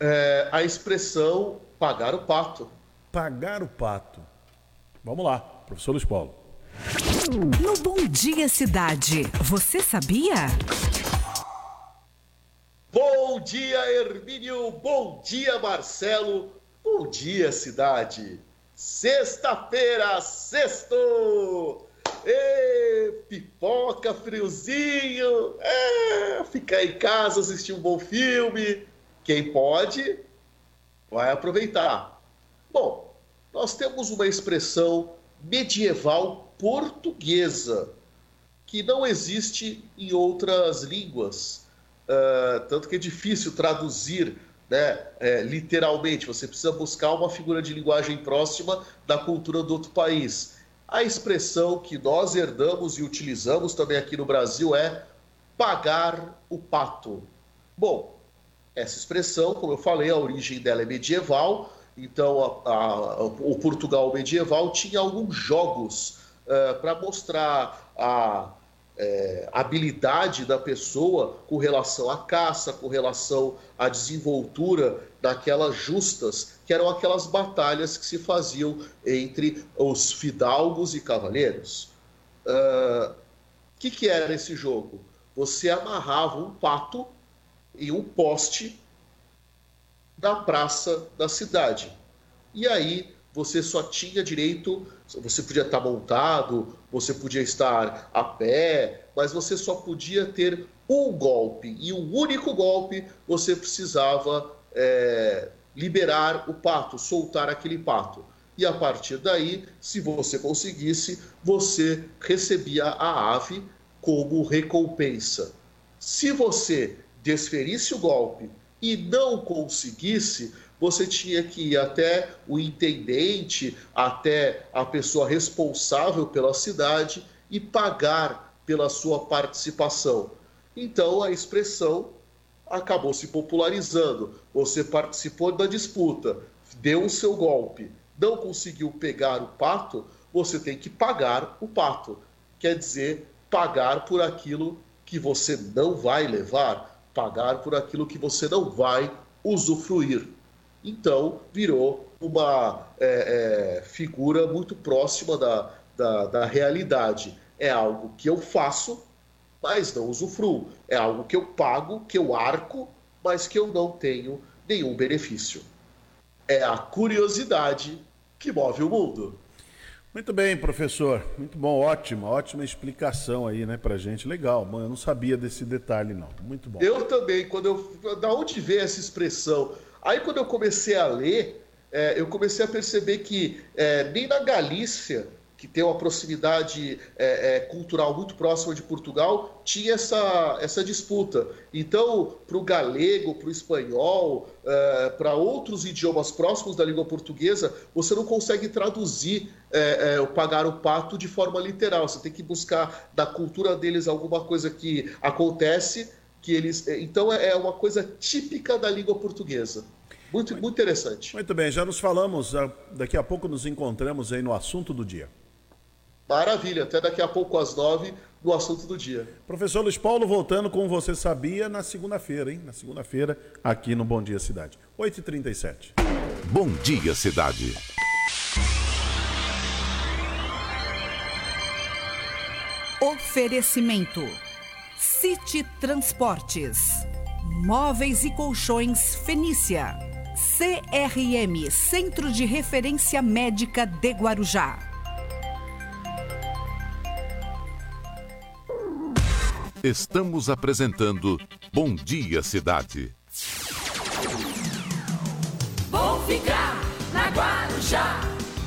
É, a expressão pagar o pato. Pagar o pato. Vamos lá, professor Luiz Paulo. No Bom Dia Cidade, você sabia? Bom dia, Hermínio. Bom dia, Marcelo. Bom dia, cidade. Sexta-feira, sexto. Ê, pipoca, friozinho. É, ficar em casa, assistir um bom filme. Quem pode, vai aproveitar. Bom, nós temos uma expressão medieval portuguesa que não existe em outras línguas uh, tanto que é difícil traduzir né, é, literalmente, você precisa buscar uma figura de linguagem próxima da cultura do outro país. A expressão que nós herdamos e utilizamos também aqui no Brasil é pagar o pato. Bom, essa expressão, como eu falei, a origem dela é medieval, então a, a, o Portugal medieval tinha alguns jogos uh, para mostrar a é, habilidade da pessoa com relação à caça, com relação à desenvoltura daquelas justas, que eram aquelas batalhas que se faziam entre os fidalgos e cavaleiros. O uh, que, que era esse jogo? Você amarrava um pato em um poste da praça da cidade. E aí você só tinha direito, você podia estar montado, você podia estar a pé, mas você só podia ter um golpe. E um único golpe você precisava é, liberar o pato, soltar aquele pato. E a partir daí, se você conseguisse, você recebia a ave como recompensa. Se você desferisse o golpe e não conseguisse, você tinha que ir até o intendente, até a pessoa responsável pela cidade e pagar pela sua participação. Então a expressão acabou se popularizando. Você participou da disputa, deu o seu golpe, não conseguiu pegar o pato, você tem que pagar o pato. Quer dizer, pagar por aquilo que você não vai levar, pagar por aquilo que você não vai usufruir. Então, virou uma é, é, figura muito próxima da, da, da realidade. É algo que eu faço, mas não usufruo. É algo que eu pago, que eu arco, mas que eu não tenho nenhum benefício. É a curiosidade que move o mundo. Muito bem, professor. Muito bom, ótima, ótima explicação aí, né, pra gente. Legal. Bom, eu não sabia desse detalhe, não. Muito bom. Eu também, quando eu. Da onde vem essa expressão? Aí quando eu comecei a ler, é, eu comecei a perceber que é, nem na Galícia que tem uma proximidade é, é, cultural muito próxima de Portugal, tinha essa, essa disputa. Então, para o galego, para o espanhol, é, para outros idiomas próximos da língua portuguesa, você não consegue traduzir é, é, o pagar o pato de forma literal. Você tem que buscar da cultura deles alguma coisa que acontece, que eles. É, então, é uma coisa típica da língua portuguesa. Muito, muito interessante. Muito bem, já nos falamos, daqui a pouco nos encontramos aí no assunto do dia. Maravilha, até daqui a pouco às nove no assunto do dia. Professor Luiz Paulo, voltando com Você Sabia na segunda-feira, hein? Na segunda-feira, aqui no Bom Dia Cidade. 8h37. Bom Dia Cidade. Oferecimento: City Transportes, Móveis e Colchões Fenícia, CRM Centro de Referência Médica de Guarujá. Estamos apresentando Bom Dia Cidade. Vou ficar na Guarujá,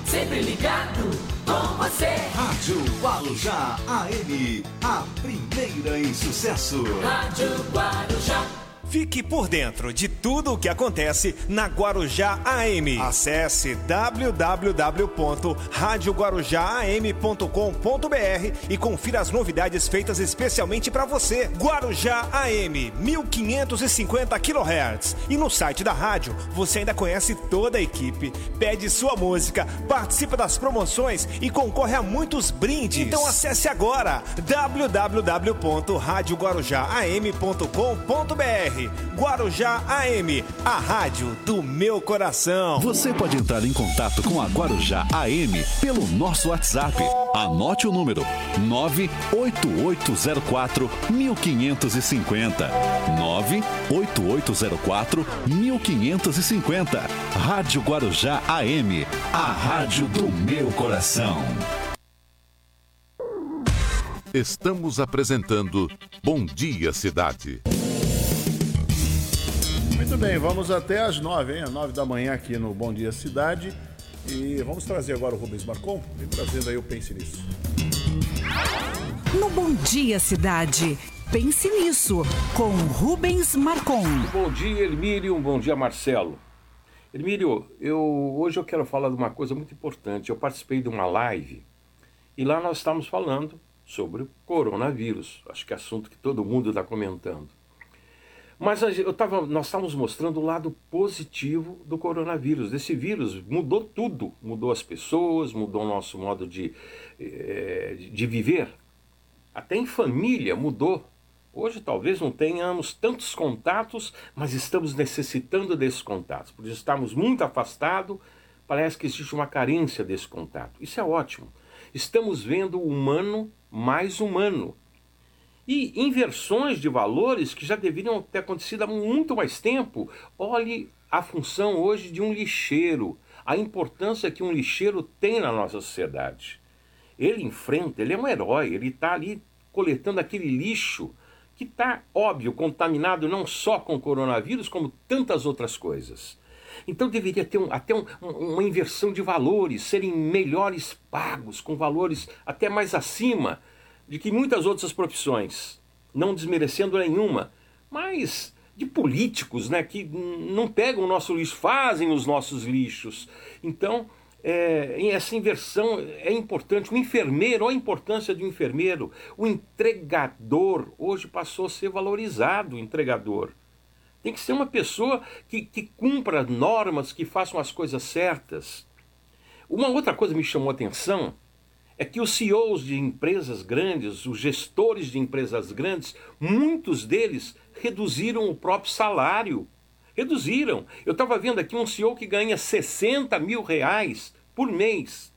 sempre ligado com você. Rádio Guarujá AM, a primeira em sucesso. Rádio Guarujá. Fique por dentro de tudo o que acontece na Guarujá AM. Acesse www.radioguarujam.com.br e confira as novidades feitas especialmente para você. Guarujá AM, 1550 kHz. E no site da rádio você ainda conhece toda a equipe, pede sua música, participa das promoções e concorre a muitos brindes. Então acesse agora www.radioguarujam.com.br Guarujá AM, a rádio do meu coração. Você pode entrar em contato com a Guarujá AM pelo nosso WhatsApp. Anote o número 98804 1550. 98804 1550. Rádio Guarujá AM, a rádio do meu coração. Estamos apresentando Bom Dia Cidade. Muito bem, vamos até às nove, hein? Às nove da manhã aqui no Bom Dia Cidade. E vamos trazer agora o Rubens Marcon. Vem trazendo aí o Pense Nisso. No Bom Dia Cidade, Pense Nisso, com Rubens Marcon. Bom dia, Elmírio. Bom dia, Marcelo. Elmírio, eu, hoje eu quero falar de uma coisa muito importante. Eu participei de uma live e lá nós estávamos falando sobre o coronavírus. Acho que é assunto que todo mundo está comentando. Mas eu tava, nós estávamos mostrando o lado positivo do coronavírus. Esse vírus mudou tudo. Mudou as pessoas, mudou o nosso modo de, eh, de viver. Até em família mudou. Hoje talvez não tenhamos tantos contatos, mas estamos necessitando desses contatos. Por estarmos muito afastados, parece que existe uma carência desse contato. Isso é ótimo. Estamos vendo o humano mais humano e inversões de valores que já deveriam ter acontecido há muito mais tempo. Olhe a função hoje de um lixeiro, a importância que um lixeiro tem na nossa sociedade. Ele enfrenta, ele é um herói, ele está ali coletando aquele lixo que está, óbvio, contaminado não só com coronavírus, como tantas outras coisas. Então deveria ter um, até um, uma inversão de valores, serem melhores pagos, com valores até mais acima de que muitas outras profissões, não desmerecendo nenhuma, mas de políticos né, que não pegam o nosso lixo, fazem os nossos lixos. Então, é, essa inversão é importante. O enfermeiro, olha a importância do enfermeiro. O entregador, hoje passou a ser valorizado, o entregador. Tem que ser uma pessoa que, que cumpra normas, que façam as coisas certas. Uma outra coisa me chamou a atenção é que os CEOs de empresas grandes, os gestores de empresas grandes, muitos deles reduziram o próprio salário. Reduziram. Eu estava vendo aqui um CEO que ganha 60 mil reais por mês.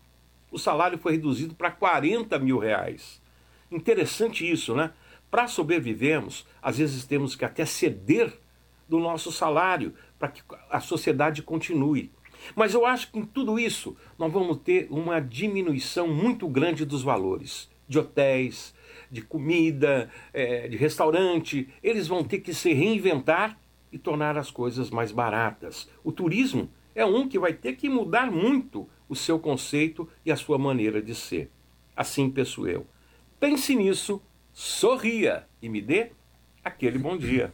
O salário foi reduzido para 40 mil reais. Interessante isso, né? Para sobrevivermos, às vezes temos que até ceder do nosso salário para que a sociedade continue. Mas eu acho que em tudo isso nós vamos ter uma diminuição muito grande dos valores de hotéis, de comida, é, de restaurante. Eles vão ter que se reinventar e tornar as coisas mais baratas. O turismo é um que vai ter que mudar muito o seu conceito e a sua maneira de ser. Assim penso eu. Pense nisso, sorria e me dê aquele bom dia.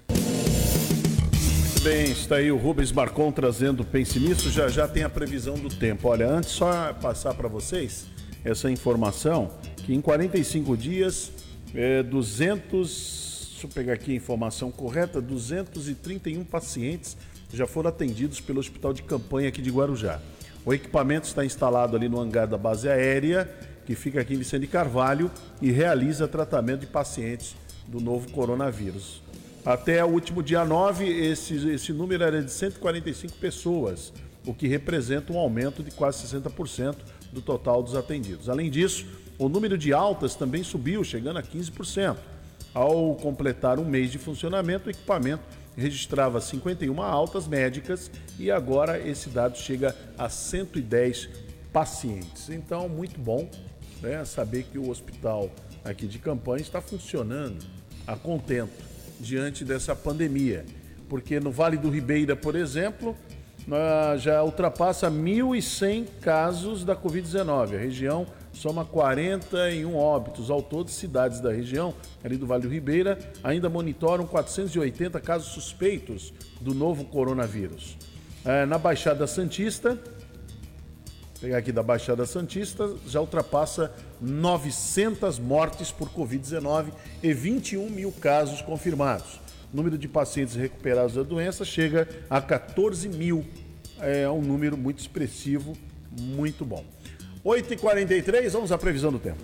Muito bem, está aí o Rubens Marcon trazendo Pense Nisso. Já já tem a previsão do tempo. Olha, antes só passar para vocês essa informação que em 45 dias, é, 200, deixa eu pegar aqui a informação correta, 231 pacientes já foram atendidos pelo Hospital de Campanha aqui de Guarujá. O equipamento está instalado ali no hangar da base aérea, que fica aqui em Vicente Carvalho, e realiza tratamento de pacientes do novo coronavírus. Até o último dia 9, esse, esse número era de 145 pessoas, o que representa um aumento de quase 60% do total dos atendidos. Além disso, o número de altas também subiu, chegando a 15%. Ao completar um mês de funcionamento, o equipamento registrava 51 altas médicas e agora esse dado chega a 110 pacientes. Então, muito bom né, saber que o hospital aqui de campanha está funcionando a contento diante dessa pandemia. Porque no Vale do Ribeira, por exemplo, já ultrapassa 1.100 casos da Covid-19. A região soma 41 óbitos. Ao todo, cidades da região, ali do Vale do Ribeira, ainda monitoram 480 casos suspeitos do novo coronavírus. É, na Baixada Santista, pegar aqui da Baixada Santista, já ultrapassa 900 mortes por Covid-19 e 21 mil casos confirmados. O número de pacientes recuperados da doença chega a 14 mil. É um número muito expressivo, muito bom. 8h43, vamos à previsão do tempo.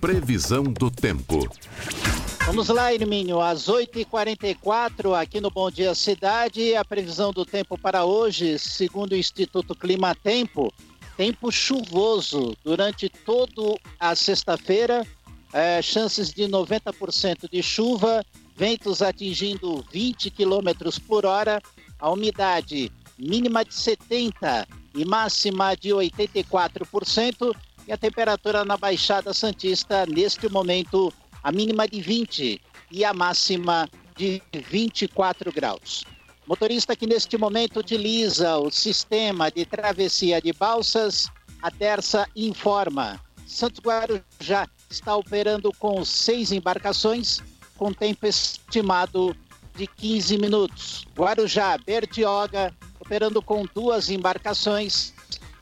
Previsão do tempo. Vamos lá, Irmínio, às 8h44, aqui no Bom Dia Cidade, a previsão do tempo para hoje, segundo o Instituto Clima Tempo, tempo chuvoso durante toda a sexta-feira, é, chances de 90% de chuva, ventos atingindo 20 km por hora, a umidade mínima de 70% e máxima de 84%. E a temperatura na Baixada Santista, neste momento, a mínima de 20 e a máxima de 24 graus. Motorista que neste momento utiliza o sistema de travessia de balsas, a Terça informa. Santos Guarujá está operando com seis embarcações, com tempo estimado de 15 minutos. Guarujá, Bertioga, operando com duas embarcações,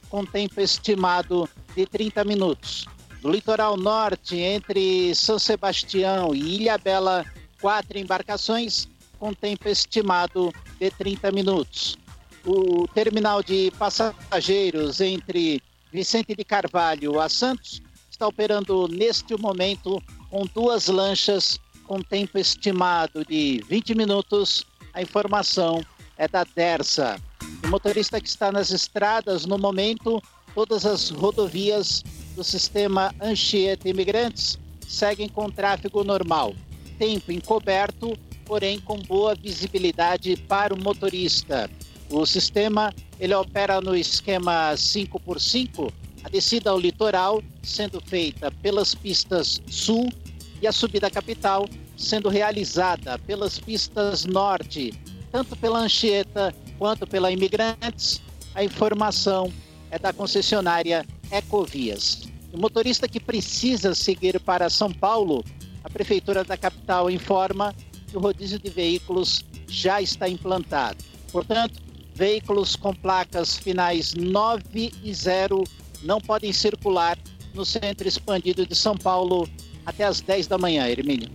com tempo estimado de 30 minutos. No litoral norte, entre São Sebastião e Ilha Bela, quatro embarcações, com tempo estimado de 30 minutos. O terminal de passageiros entre Vicente de Carvalho a Santos está operando neste momento com duas lanchas com tempo estimado de 20 minutos. A informação é da Dersa. O motorista que está nas estradas no momento, todas as rodovias do sistema Anchieta Imigrantes seguem com tráfego normal. Tempo encoberto, porém com boa visibilidade para o motorista. O sistema ele opera no esquema 5x5, a descida ao litoral sendo feita pelas pistas sul e a subida capital sendo realizada pelas pistas norte, tanto pela Anchieta quanto pela Imigrantes, a informação é da concessionária Ecovias. O motorista que precisa seguir para São Paulo, a Prefeitura da capital informa que o rodízio de veículos já está implantado. Portanto, veículos com placas finais 9 e 0 não podem circular no centro expandido de São Paulo até as 10 da manhã, Hermínio.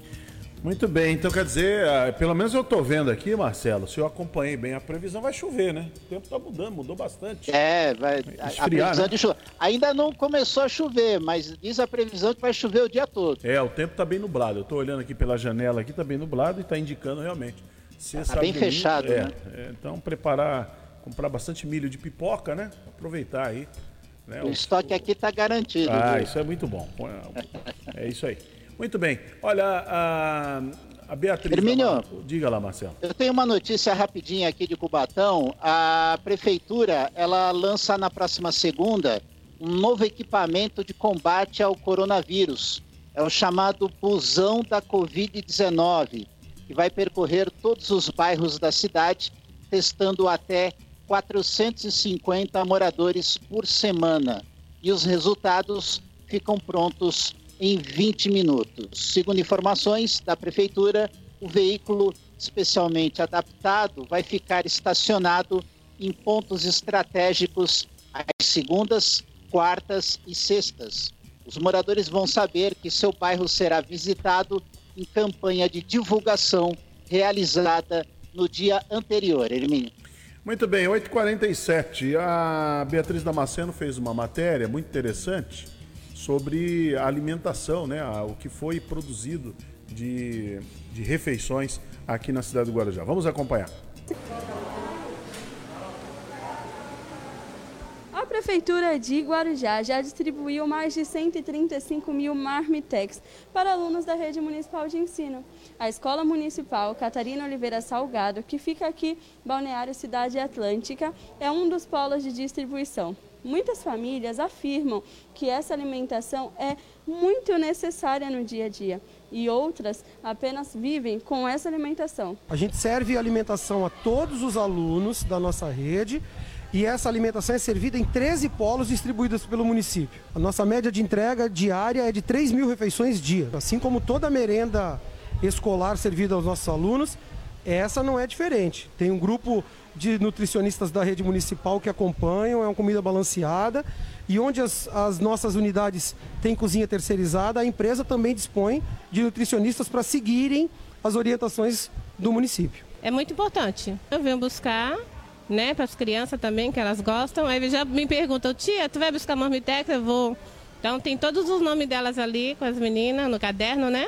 Muito bem, então quer dizer, ah, pelo menos eu estou vendo aqui, Marcelo, se eu acompanhei bem a previsão, vai chover, né? O tempo está mudando, mudou bastante. É, vai. Esfriar, a previsão né? de chuva. Ainda não começou a chover, mas diz a previsão que vai chover o dia todo. É, o tempo está bem nublado. Eu estou olhando aqui pela janela aqui, está bem nublado e está indicando realmente. Está bem fechado, é, né? É, então preparar, comprar bastante milho de pipoca, né? Aproveitar aí. Né? O, o estoque aqui está garantido. Ah, viu? isso é muito bom. É isso aí. Muito bem. Olha, a, a Beatriz. Hermínio, diga lá, Marcelo. Eu tenho uma notícia rapidinha aqui de Cubatão. A prefeitura ela lança na próxima segunda um novo equipamento de combate ao coronavírus. É o chamado busão da Covid-19, que vai percorrer todos os bairros da cidade, testando até 450 moradores por semana. E os resultados ficam prontos em 20 minutos. Segundo informações da Prefeitura, o veículo especialmente adaptado vai ficar estacionado em pontos estratégicos às segundas, quartas e sextas. Os moradores vão saber que seu bairro será visitado em campanha de divulgação realizada no dia anterior. Hermínio. Muito bem, 8h47. A Beatriz Damasceno fez uma matéria muito interessante sobre a alimentação, né? O que foi produzido de, de refeições aqui na cidade do Guarujá. Vamos acompanhar. A Prefeitura de Guarujá já distribuiu mais de 135 mil marmitex para alunos da rede municipal de ensino. A Escola Municipal Catarina Oliveira Salgado, que fica aqui, Balneário Cidade Atlântica, é um dos polos de distribuição. Muitas famílias afirmam que essa alimentação é muito necessária no dia a dia e outras apenas vivem com essa alimentação. A gente serve alimentação a todos os alunos da nossa rede e essa alimentação é servida em 13 polos distribuídos pelo município. A nossa média de entrega diária é de 3 mil refeições dia, assim como toda merenda escolar servida aos nossos alunos, essa não é diferente. Tem um grupo de nutricionistas da rede municipal que acompanham, é uma comida balanceada e onde as, as nossas unidades têm cozinha terceirizada, a empresa também dispõe de nutricionistas para seguirem as orientações do município. É muito importante. Eu venho buscar né, para as crianças também, que elas gostam. Aí já me perguntam, tia, tu vai buscar marmitex? Eu vou. Então tem todos os nomes delas ali com as meninas no caderno, né?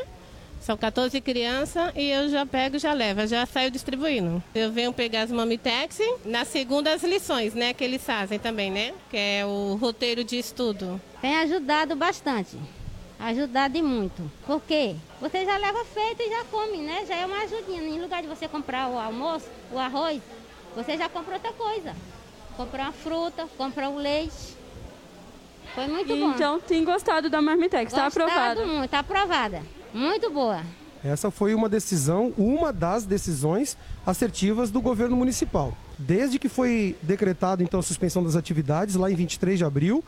São 14 crianças e eu já pego e já levo, já saio distribuindo. Eu venho pegar as Mamitex na segunda as lições, né, que eles fazem também, né? Que é o roteiro de estudo. Tem ajudado bastante. Ajudado e muito. Por quê? Você já leva feito e já come, né? Já é uma ajudinha. Em lugar de você comprar o almoço, o arroz, você já compra outra coisa. Compra uma fruta, compra o leite. Foi muito bom. Então tem gostado da Marmitex, está aprovada? muito, está aprovada. Muito boa. Essa foi uma decisão, uma das decisões assertivas do governo municipal. Desde que foi decretado então a suspensão das atividades lá em 23 de abril,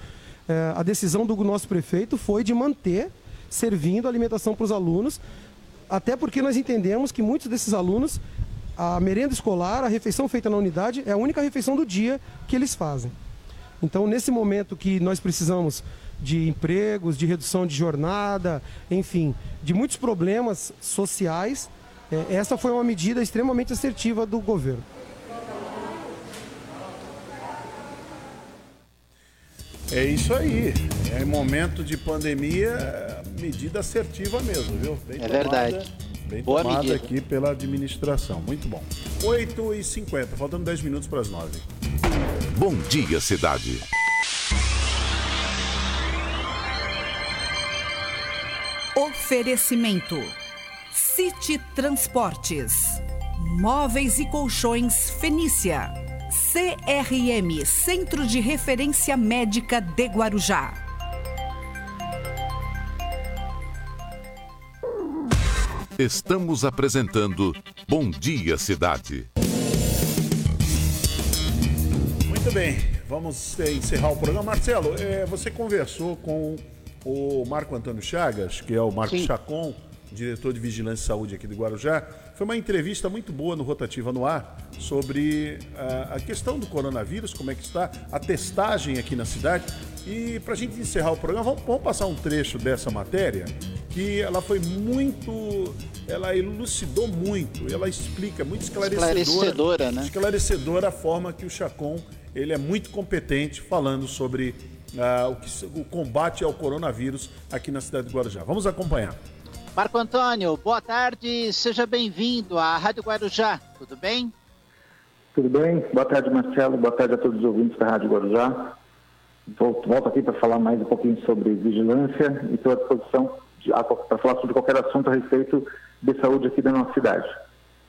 eh, a decisão do nosso prefeito foi de manter servindo alimentação para os alunos, até porque nós entendemos que muitos desses alunos a merenda escolar, a refeição feita na unidade, é a única refeição do dia que eles fazem. Então, nesse momento que nós precisamos de empregos, de redução de jornada, enfim, de muitos problemas sociais, é, essa foi uma medida extremamente assertiva do governo. É isso aí. É momento de pandemia, medida assertiva mesmo, viu? Bem é tomada. verdade. Bem Boa tomada medida. aqui pela administração. Muito bom. 8h50, faltando 10 minutos para as 9 Bom dia, cidade. Oferecimento: City Transportes, Móveis e Colchões Fenícia, CRM Centro de Referência Médica de Guarujá. Estamos apresentando Bom Dia Cidade. Muito bem, vamos encerrar o programa. Marcelo, é, você conversou com o Marco Antônio Chagas, que é o Marco Sim. Chacon, diretor de Vigilância e Saúde aqui do Guarujá. Foi uma entrevista muito boa no Rotativa no Ar sobre a, a questão do coronavírus, como é que está, a testagem aqui na cidade. E para a gente encerrar o programa, vamos, vamos passar um trecho dessa matéria que ela foi muito, ela elucidou muito, ela explica, muito esclarecedora, esclarecedora, né? esclarecedora a forma que o Chacon ele é muito competente falando sobre uh, o, que, o combate ao coronavírus aqui na cidade de Guarujá. Vamos acompanhar. Marco Antônio, boa tarde, seja bem-vindo à Rádio Guarujá, tudo bem? Tudo bem, boa tarde Marcelo, boa tarde a todos os ouvintes da Rádio Guarujá. Volto aqui para falar mais um pouquinho sobre vigilância e estou à disposição para falar sobre qualquer assunto a respeito de saúde aqui da nossa cidade.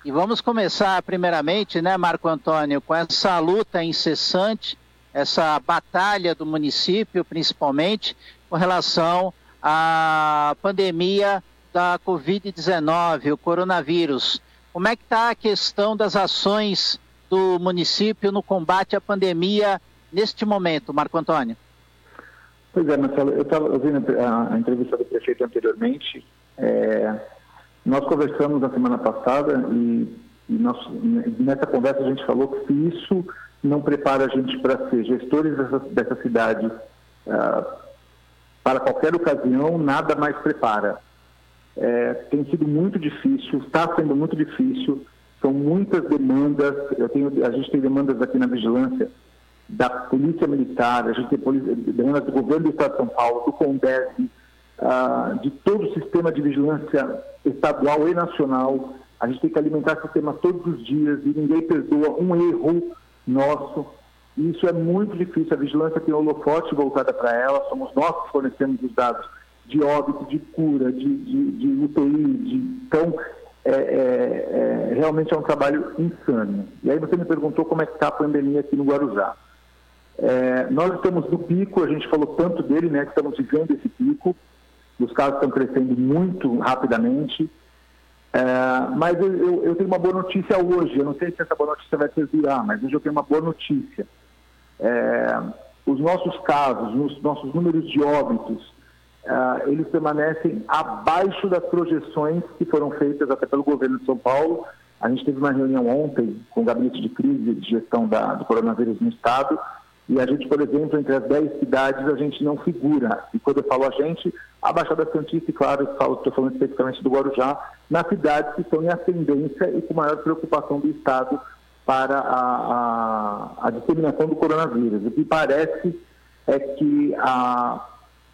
E vamos começar primeiramente, né, Marco Antônio, com essa luta incessante, essa batalha do município, principalmente, com relação à pandemia da Covid-19, o coronavírus. Como é que está a questão das ações do município no combate à pandemia neste momento, Marco Antônio? Pois é, Marcelo, eu estava ouvindo a, entrevista do prefeito anteriormente. É, nós conversamos na semana passada e, e nós, nessa conversa a gente falou que se isso não prepara a gente para ser gestores dessa, dessa cidade uh, para qualquer ocasião, nada mais prepara. É, tem sido muito difícil, está sendo muito difícil, são muitas demandas, tenho, a gente tem demandas aqui na vigilância da Polícia Militar, a gente tem demandas do governo do Estado de São Paulo, do CONDES, uh, de todo o sistema de vigilância estadual e nacional. A gente tem que alimentar o sistema todos os dias e ninguém perdoa um erro nosso. Isso é muito difícil. A vigilância tem holofote voltada para ela, somos nós que fornecemos os dados de óbito, de cura, de, de, de UTI. De... Então, é, é, é, realmente é um trabalho insano. E aí você me perguntou como é que está a pandemia aqui no Guarujá. É, nós estamos no pico, a gente falou tanto dele, né, que estamos vivendo esse pico, os casos estão crescendo muito rapidamente, é, mas eu, eu, eu, tenho uma boa notícia hoje, eu não sei se essa boa notícia vai perdurar, mas hoje eu tenho uma boa notícia. É, os nossos casos, os nossos números de óbitos, é, eles permanecem abaixo das projeções que foram feitas até pelo governo de São Paulo. A gente teve uma reunião ontem com o gabinete de crise de gestão da, do coronavírus no estado, e a gente, por exemplo, entre as 10 cidades, a gente não figura. E quando eu falo a gente, a Baixada Santista, e claro, estou falando especificamente do Guarujá, nas cidades que estão em ascendência e com maior preocupação do Estado para a, a, a disseminação do coronavírus. O que parece é que a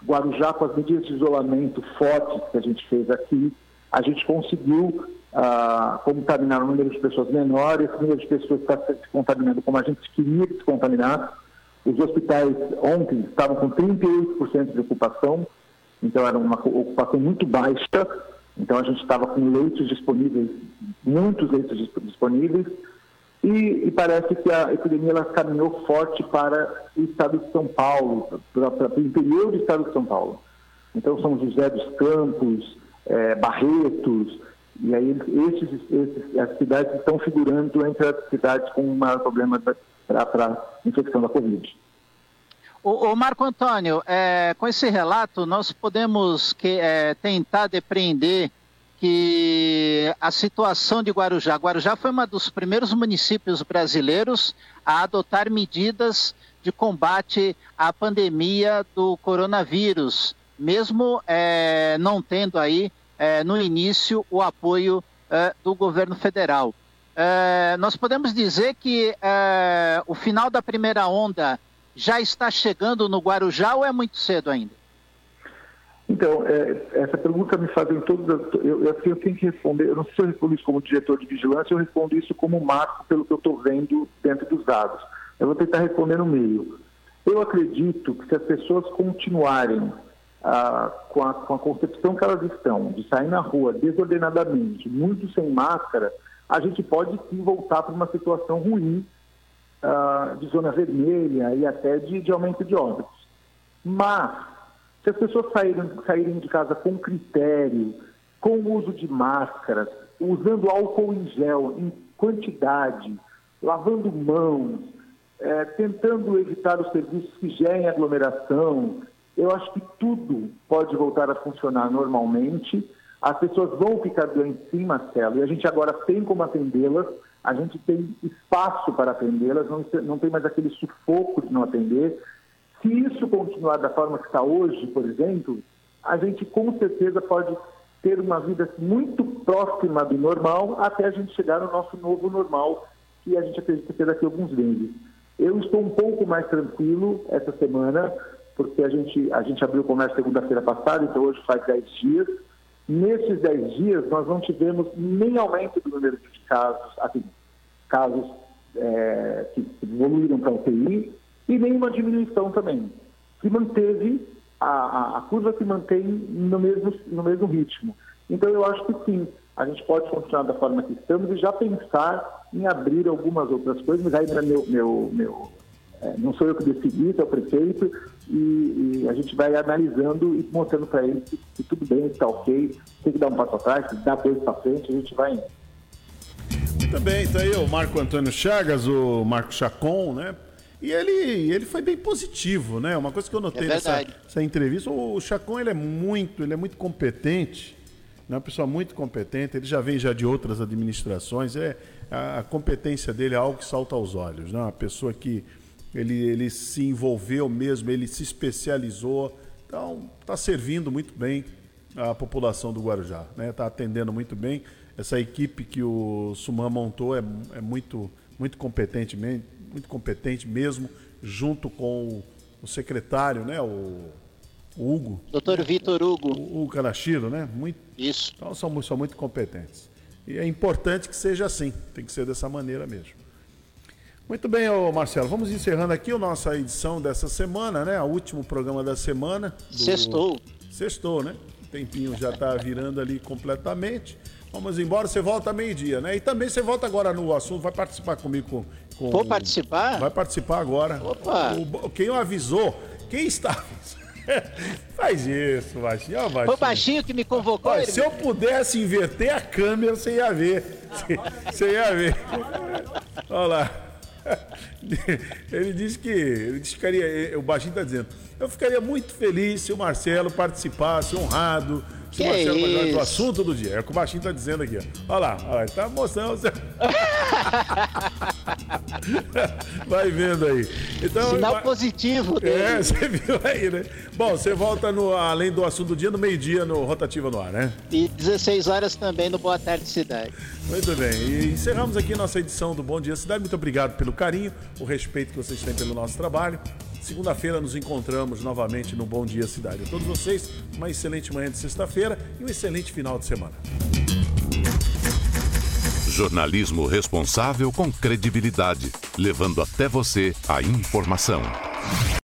Guarujá, com as medidas de isolamento fortes que a gente fez aqui, a gente conseguiu uh, contaminar um número de pessoas menor, esse número de pessoas está se contaminando como a gente queria que se contaminasse, os hospitais ontem estavam com 38% de ocupação, então era uma ocupação muito baixa. Então a gente estava com leitos disponíveis, muitos leitos disponíveis, e, e, parece que a epidemia ela caminhou forte para o estado de São Paulo, para, para o interior do estado de São Paulo. Então São José dos Campos, é, Barretos, e aí esses, esses, as cidades estão figurando entre as cidades com o maior problema para infecção da Covid. O, o Marco Antônio, é, com esse relato, nós podemos que, é, tentar depreender que a situação de Guarujá, Guarujá foi um dos primeiros municípios brasileiros a adotar medidas de combate à pandemia do coronavírus, mesmo é, não tendo aí é, no início o apoio é, do governo federal. É, nós podemos dizer que é, o final da primeira onda já está chegando no Guarujá ou é muito cedo ainda? Então, é, essa pergunta me fazem todos. Eu, eu, eu, tenho que responder. Eu não sei se eu respondo isso como diretor de vigilância, eu respondo isso como marco pelo que eu estou vendo dentro dos dados. Eu vou tentar responder no meio. Eu acredito que se as pessoas continuarem ah, com, a, com a concepção que elas estão, de sair na rua desordenadamente, muito sem máscara, a gente pode sim voltar para uma situação ruim uh, de zona vermelha e até de, de aumento de óbitos. Mas, se as pessoas saírem, saírem de casa com critério, com o uso de máscaras, usando álcool em gel em quantidade, lavando mãos, é, tentando evitar os serviços que gerem aglomeração, eu acho que tudo pode voltar a funcionar normalmente. As pessoas vão ficar doentes sim, Marcelo, e a gente agora tem como atendê-las, a gente tem espaço para atendê-las, não, não tem mais aquele sufoco de não atender. Se isso continuar da forma que está hoje, por exemplo, a gente com certeza pode ter uma vida muito próxima do normal até a gente chegar no nosso novo normal, que a gente acredita ter daqui a alguns meses. Eu estou um pouco mais tranquilo essa semana, porque a gente, a gente abriu o comércio segunda-feira passada, então hoje faz 10 dias. Nesses 10 dias, nós não tivemos nem aumento do número de casos, assim, casos é, que evoluíram para UTI e nenhuma diminuição também. Se manteve, a, a, a, curva se mantém no mesmo, no mesmo ritmo. Então eu acho que sim, a gente pode continuar da forma que estamos e já pensar em abrir algumas outras coisas, mas ainda meu, meu, meu é, não sou eu que decidi, é o prefeito, e, e, a gente vai analisando e mostrando para ele que, que, tudo bem, está ok, tem que dar um passo atrás, dar dois para frente, a gente vai indo. Muito bem, tá aí o Marco Antônio Chagas, o Marco Chacon, né? E ele, ele foi bem positivo, né? Uma coisa que eu notei É nessa, nessa entrevista, o Chacon ele é muito, ele é muito competente, né? uma pessoa muito competente, ele já vem já de outras administrações, é, a, a competência dele é algo que salta aos olhos, né? Uma pessoa que ele, ele se envolveu mesmo, ele se especializou, então está servindo muito bem a população do Guarujá, né? Está atendendo muito bem. Essa equipe que o Suman montou é, é muito, muito competente, muito competente mesmo, junto com o, o secretário, né? O, o Hugo. Doutor Vitor Hugo. O Hugo Kanashiro, né? Muito, Isso. Então são, são muito competentes. E é importante que seja assim, tem que ser dessa maneira mesmo. Muito bem, ô Marcelo, vamos encerrando aqui a nossa edição dessa semana, né? O último programa da semana. do- Sextou. Sextou, né? O tempinho já está virando ali completamente. Vamos embora, você volta meio-dia, né? E também você volta agora no assunto, vai participar comigo com. com Vou participar? Vai participar agora. Opa! O- quem avisou, quem está. *laughs* Faz isso, baixinho. Ó, baixinho. Foi o baixinho que me convocou. Olha, se eu pudesse inverter a câmera, você ia ver. *laughs* Você ia ver. Olha lá. *laughs* Ele disse que. Ele disse que ficaria. O baixinho está dizendo. Eu ficaria muito feliz se o Marcelo participasse, honrado. Se Que o Marcelo do isso? assunto do dia. É o que o baixinho está dizendo aqui. ó. Olha lá, olha tá mostrando. *laughs* Vai vendo aí. Então, Sinal vai- positivo dele. É, *laughs* você viu aí, né? Bom, você volta no, além do assunto do dia, no meio-dia, no Rotativa no Ar, né? E 16 horas também no Boa Tarde Cidade. Muito bem. E encerramos aqui nossa edição do Bom Dia Cidade. Muito obrigado pelo carinho, o respeito que vocês têm pelo nosso trabalho. Segunda-feira nos encontramos novamente no Bom Dia Cidade. A todos vocês, uma excelente manhã de sexta-feira e um excelente final de semana. Jornalismo responsável com credibilidade, levando até você a informação.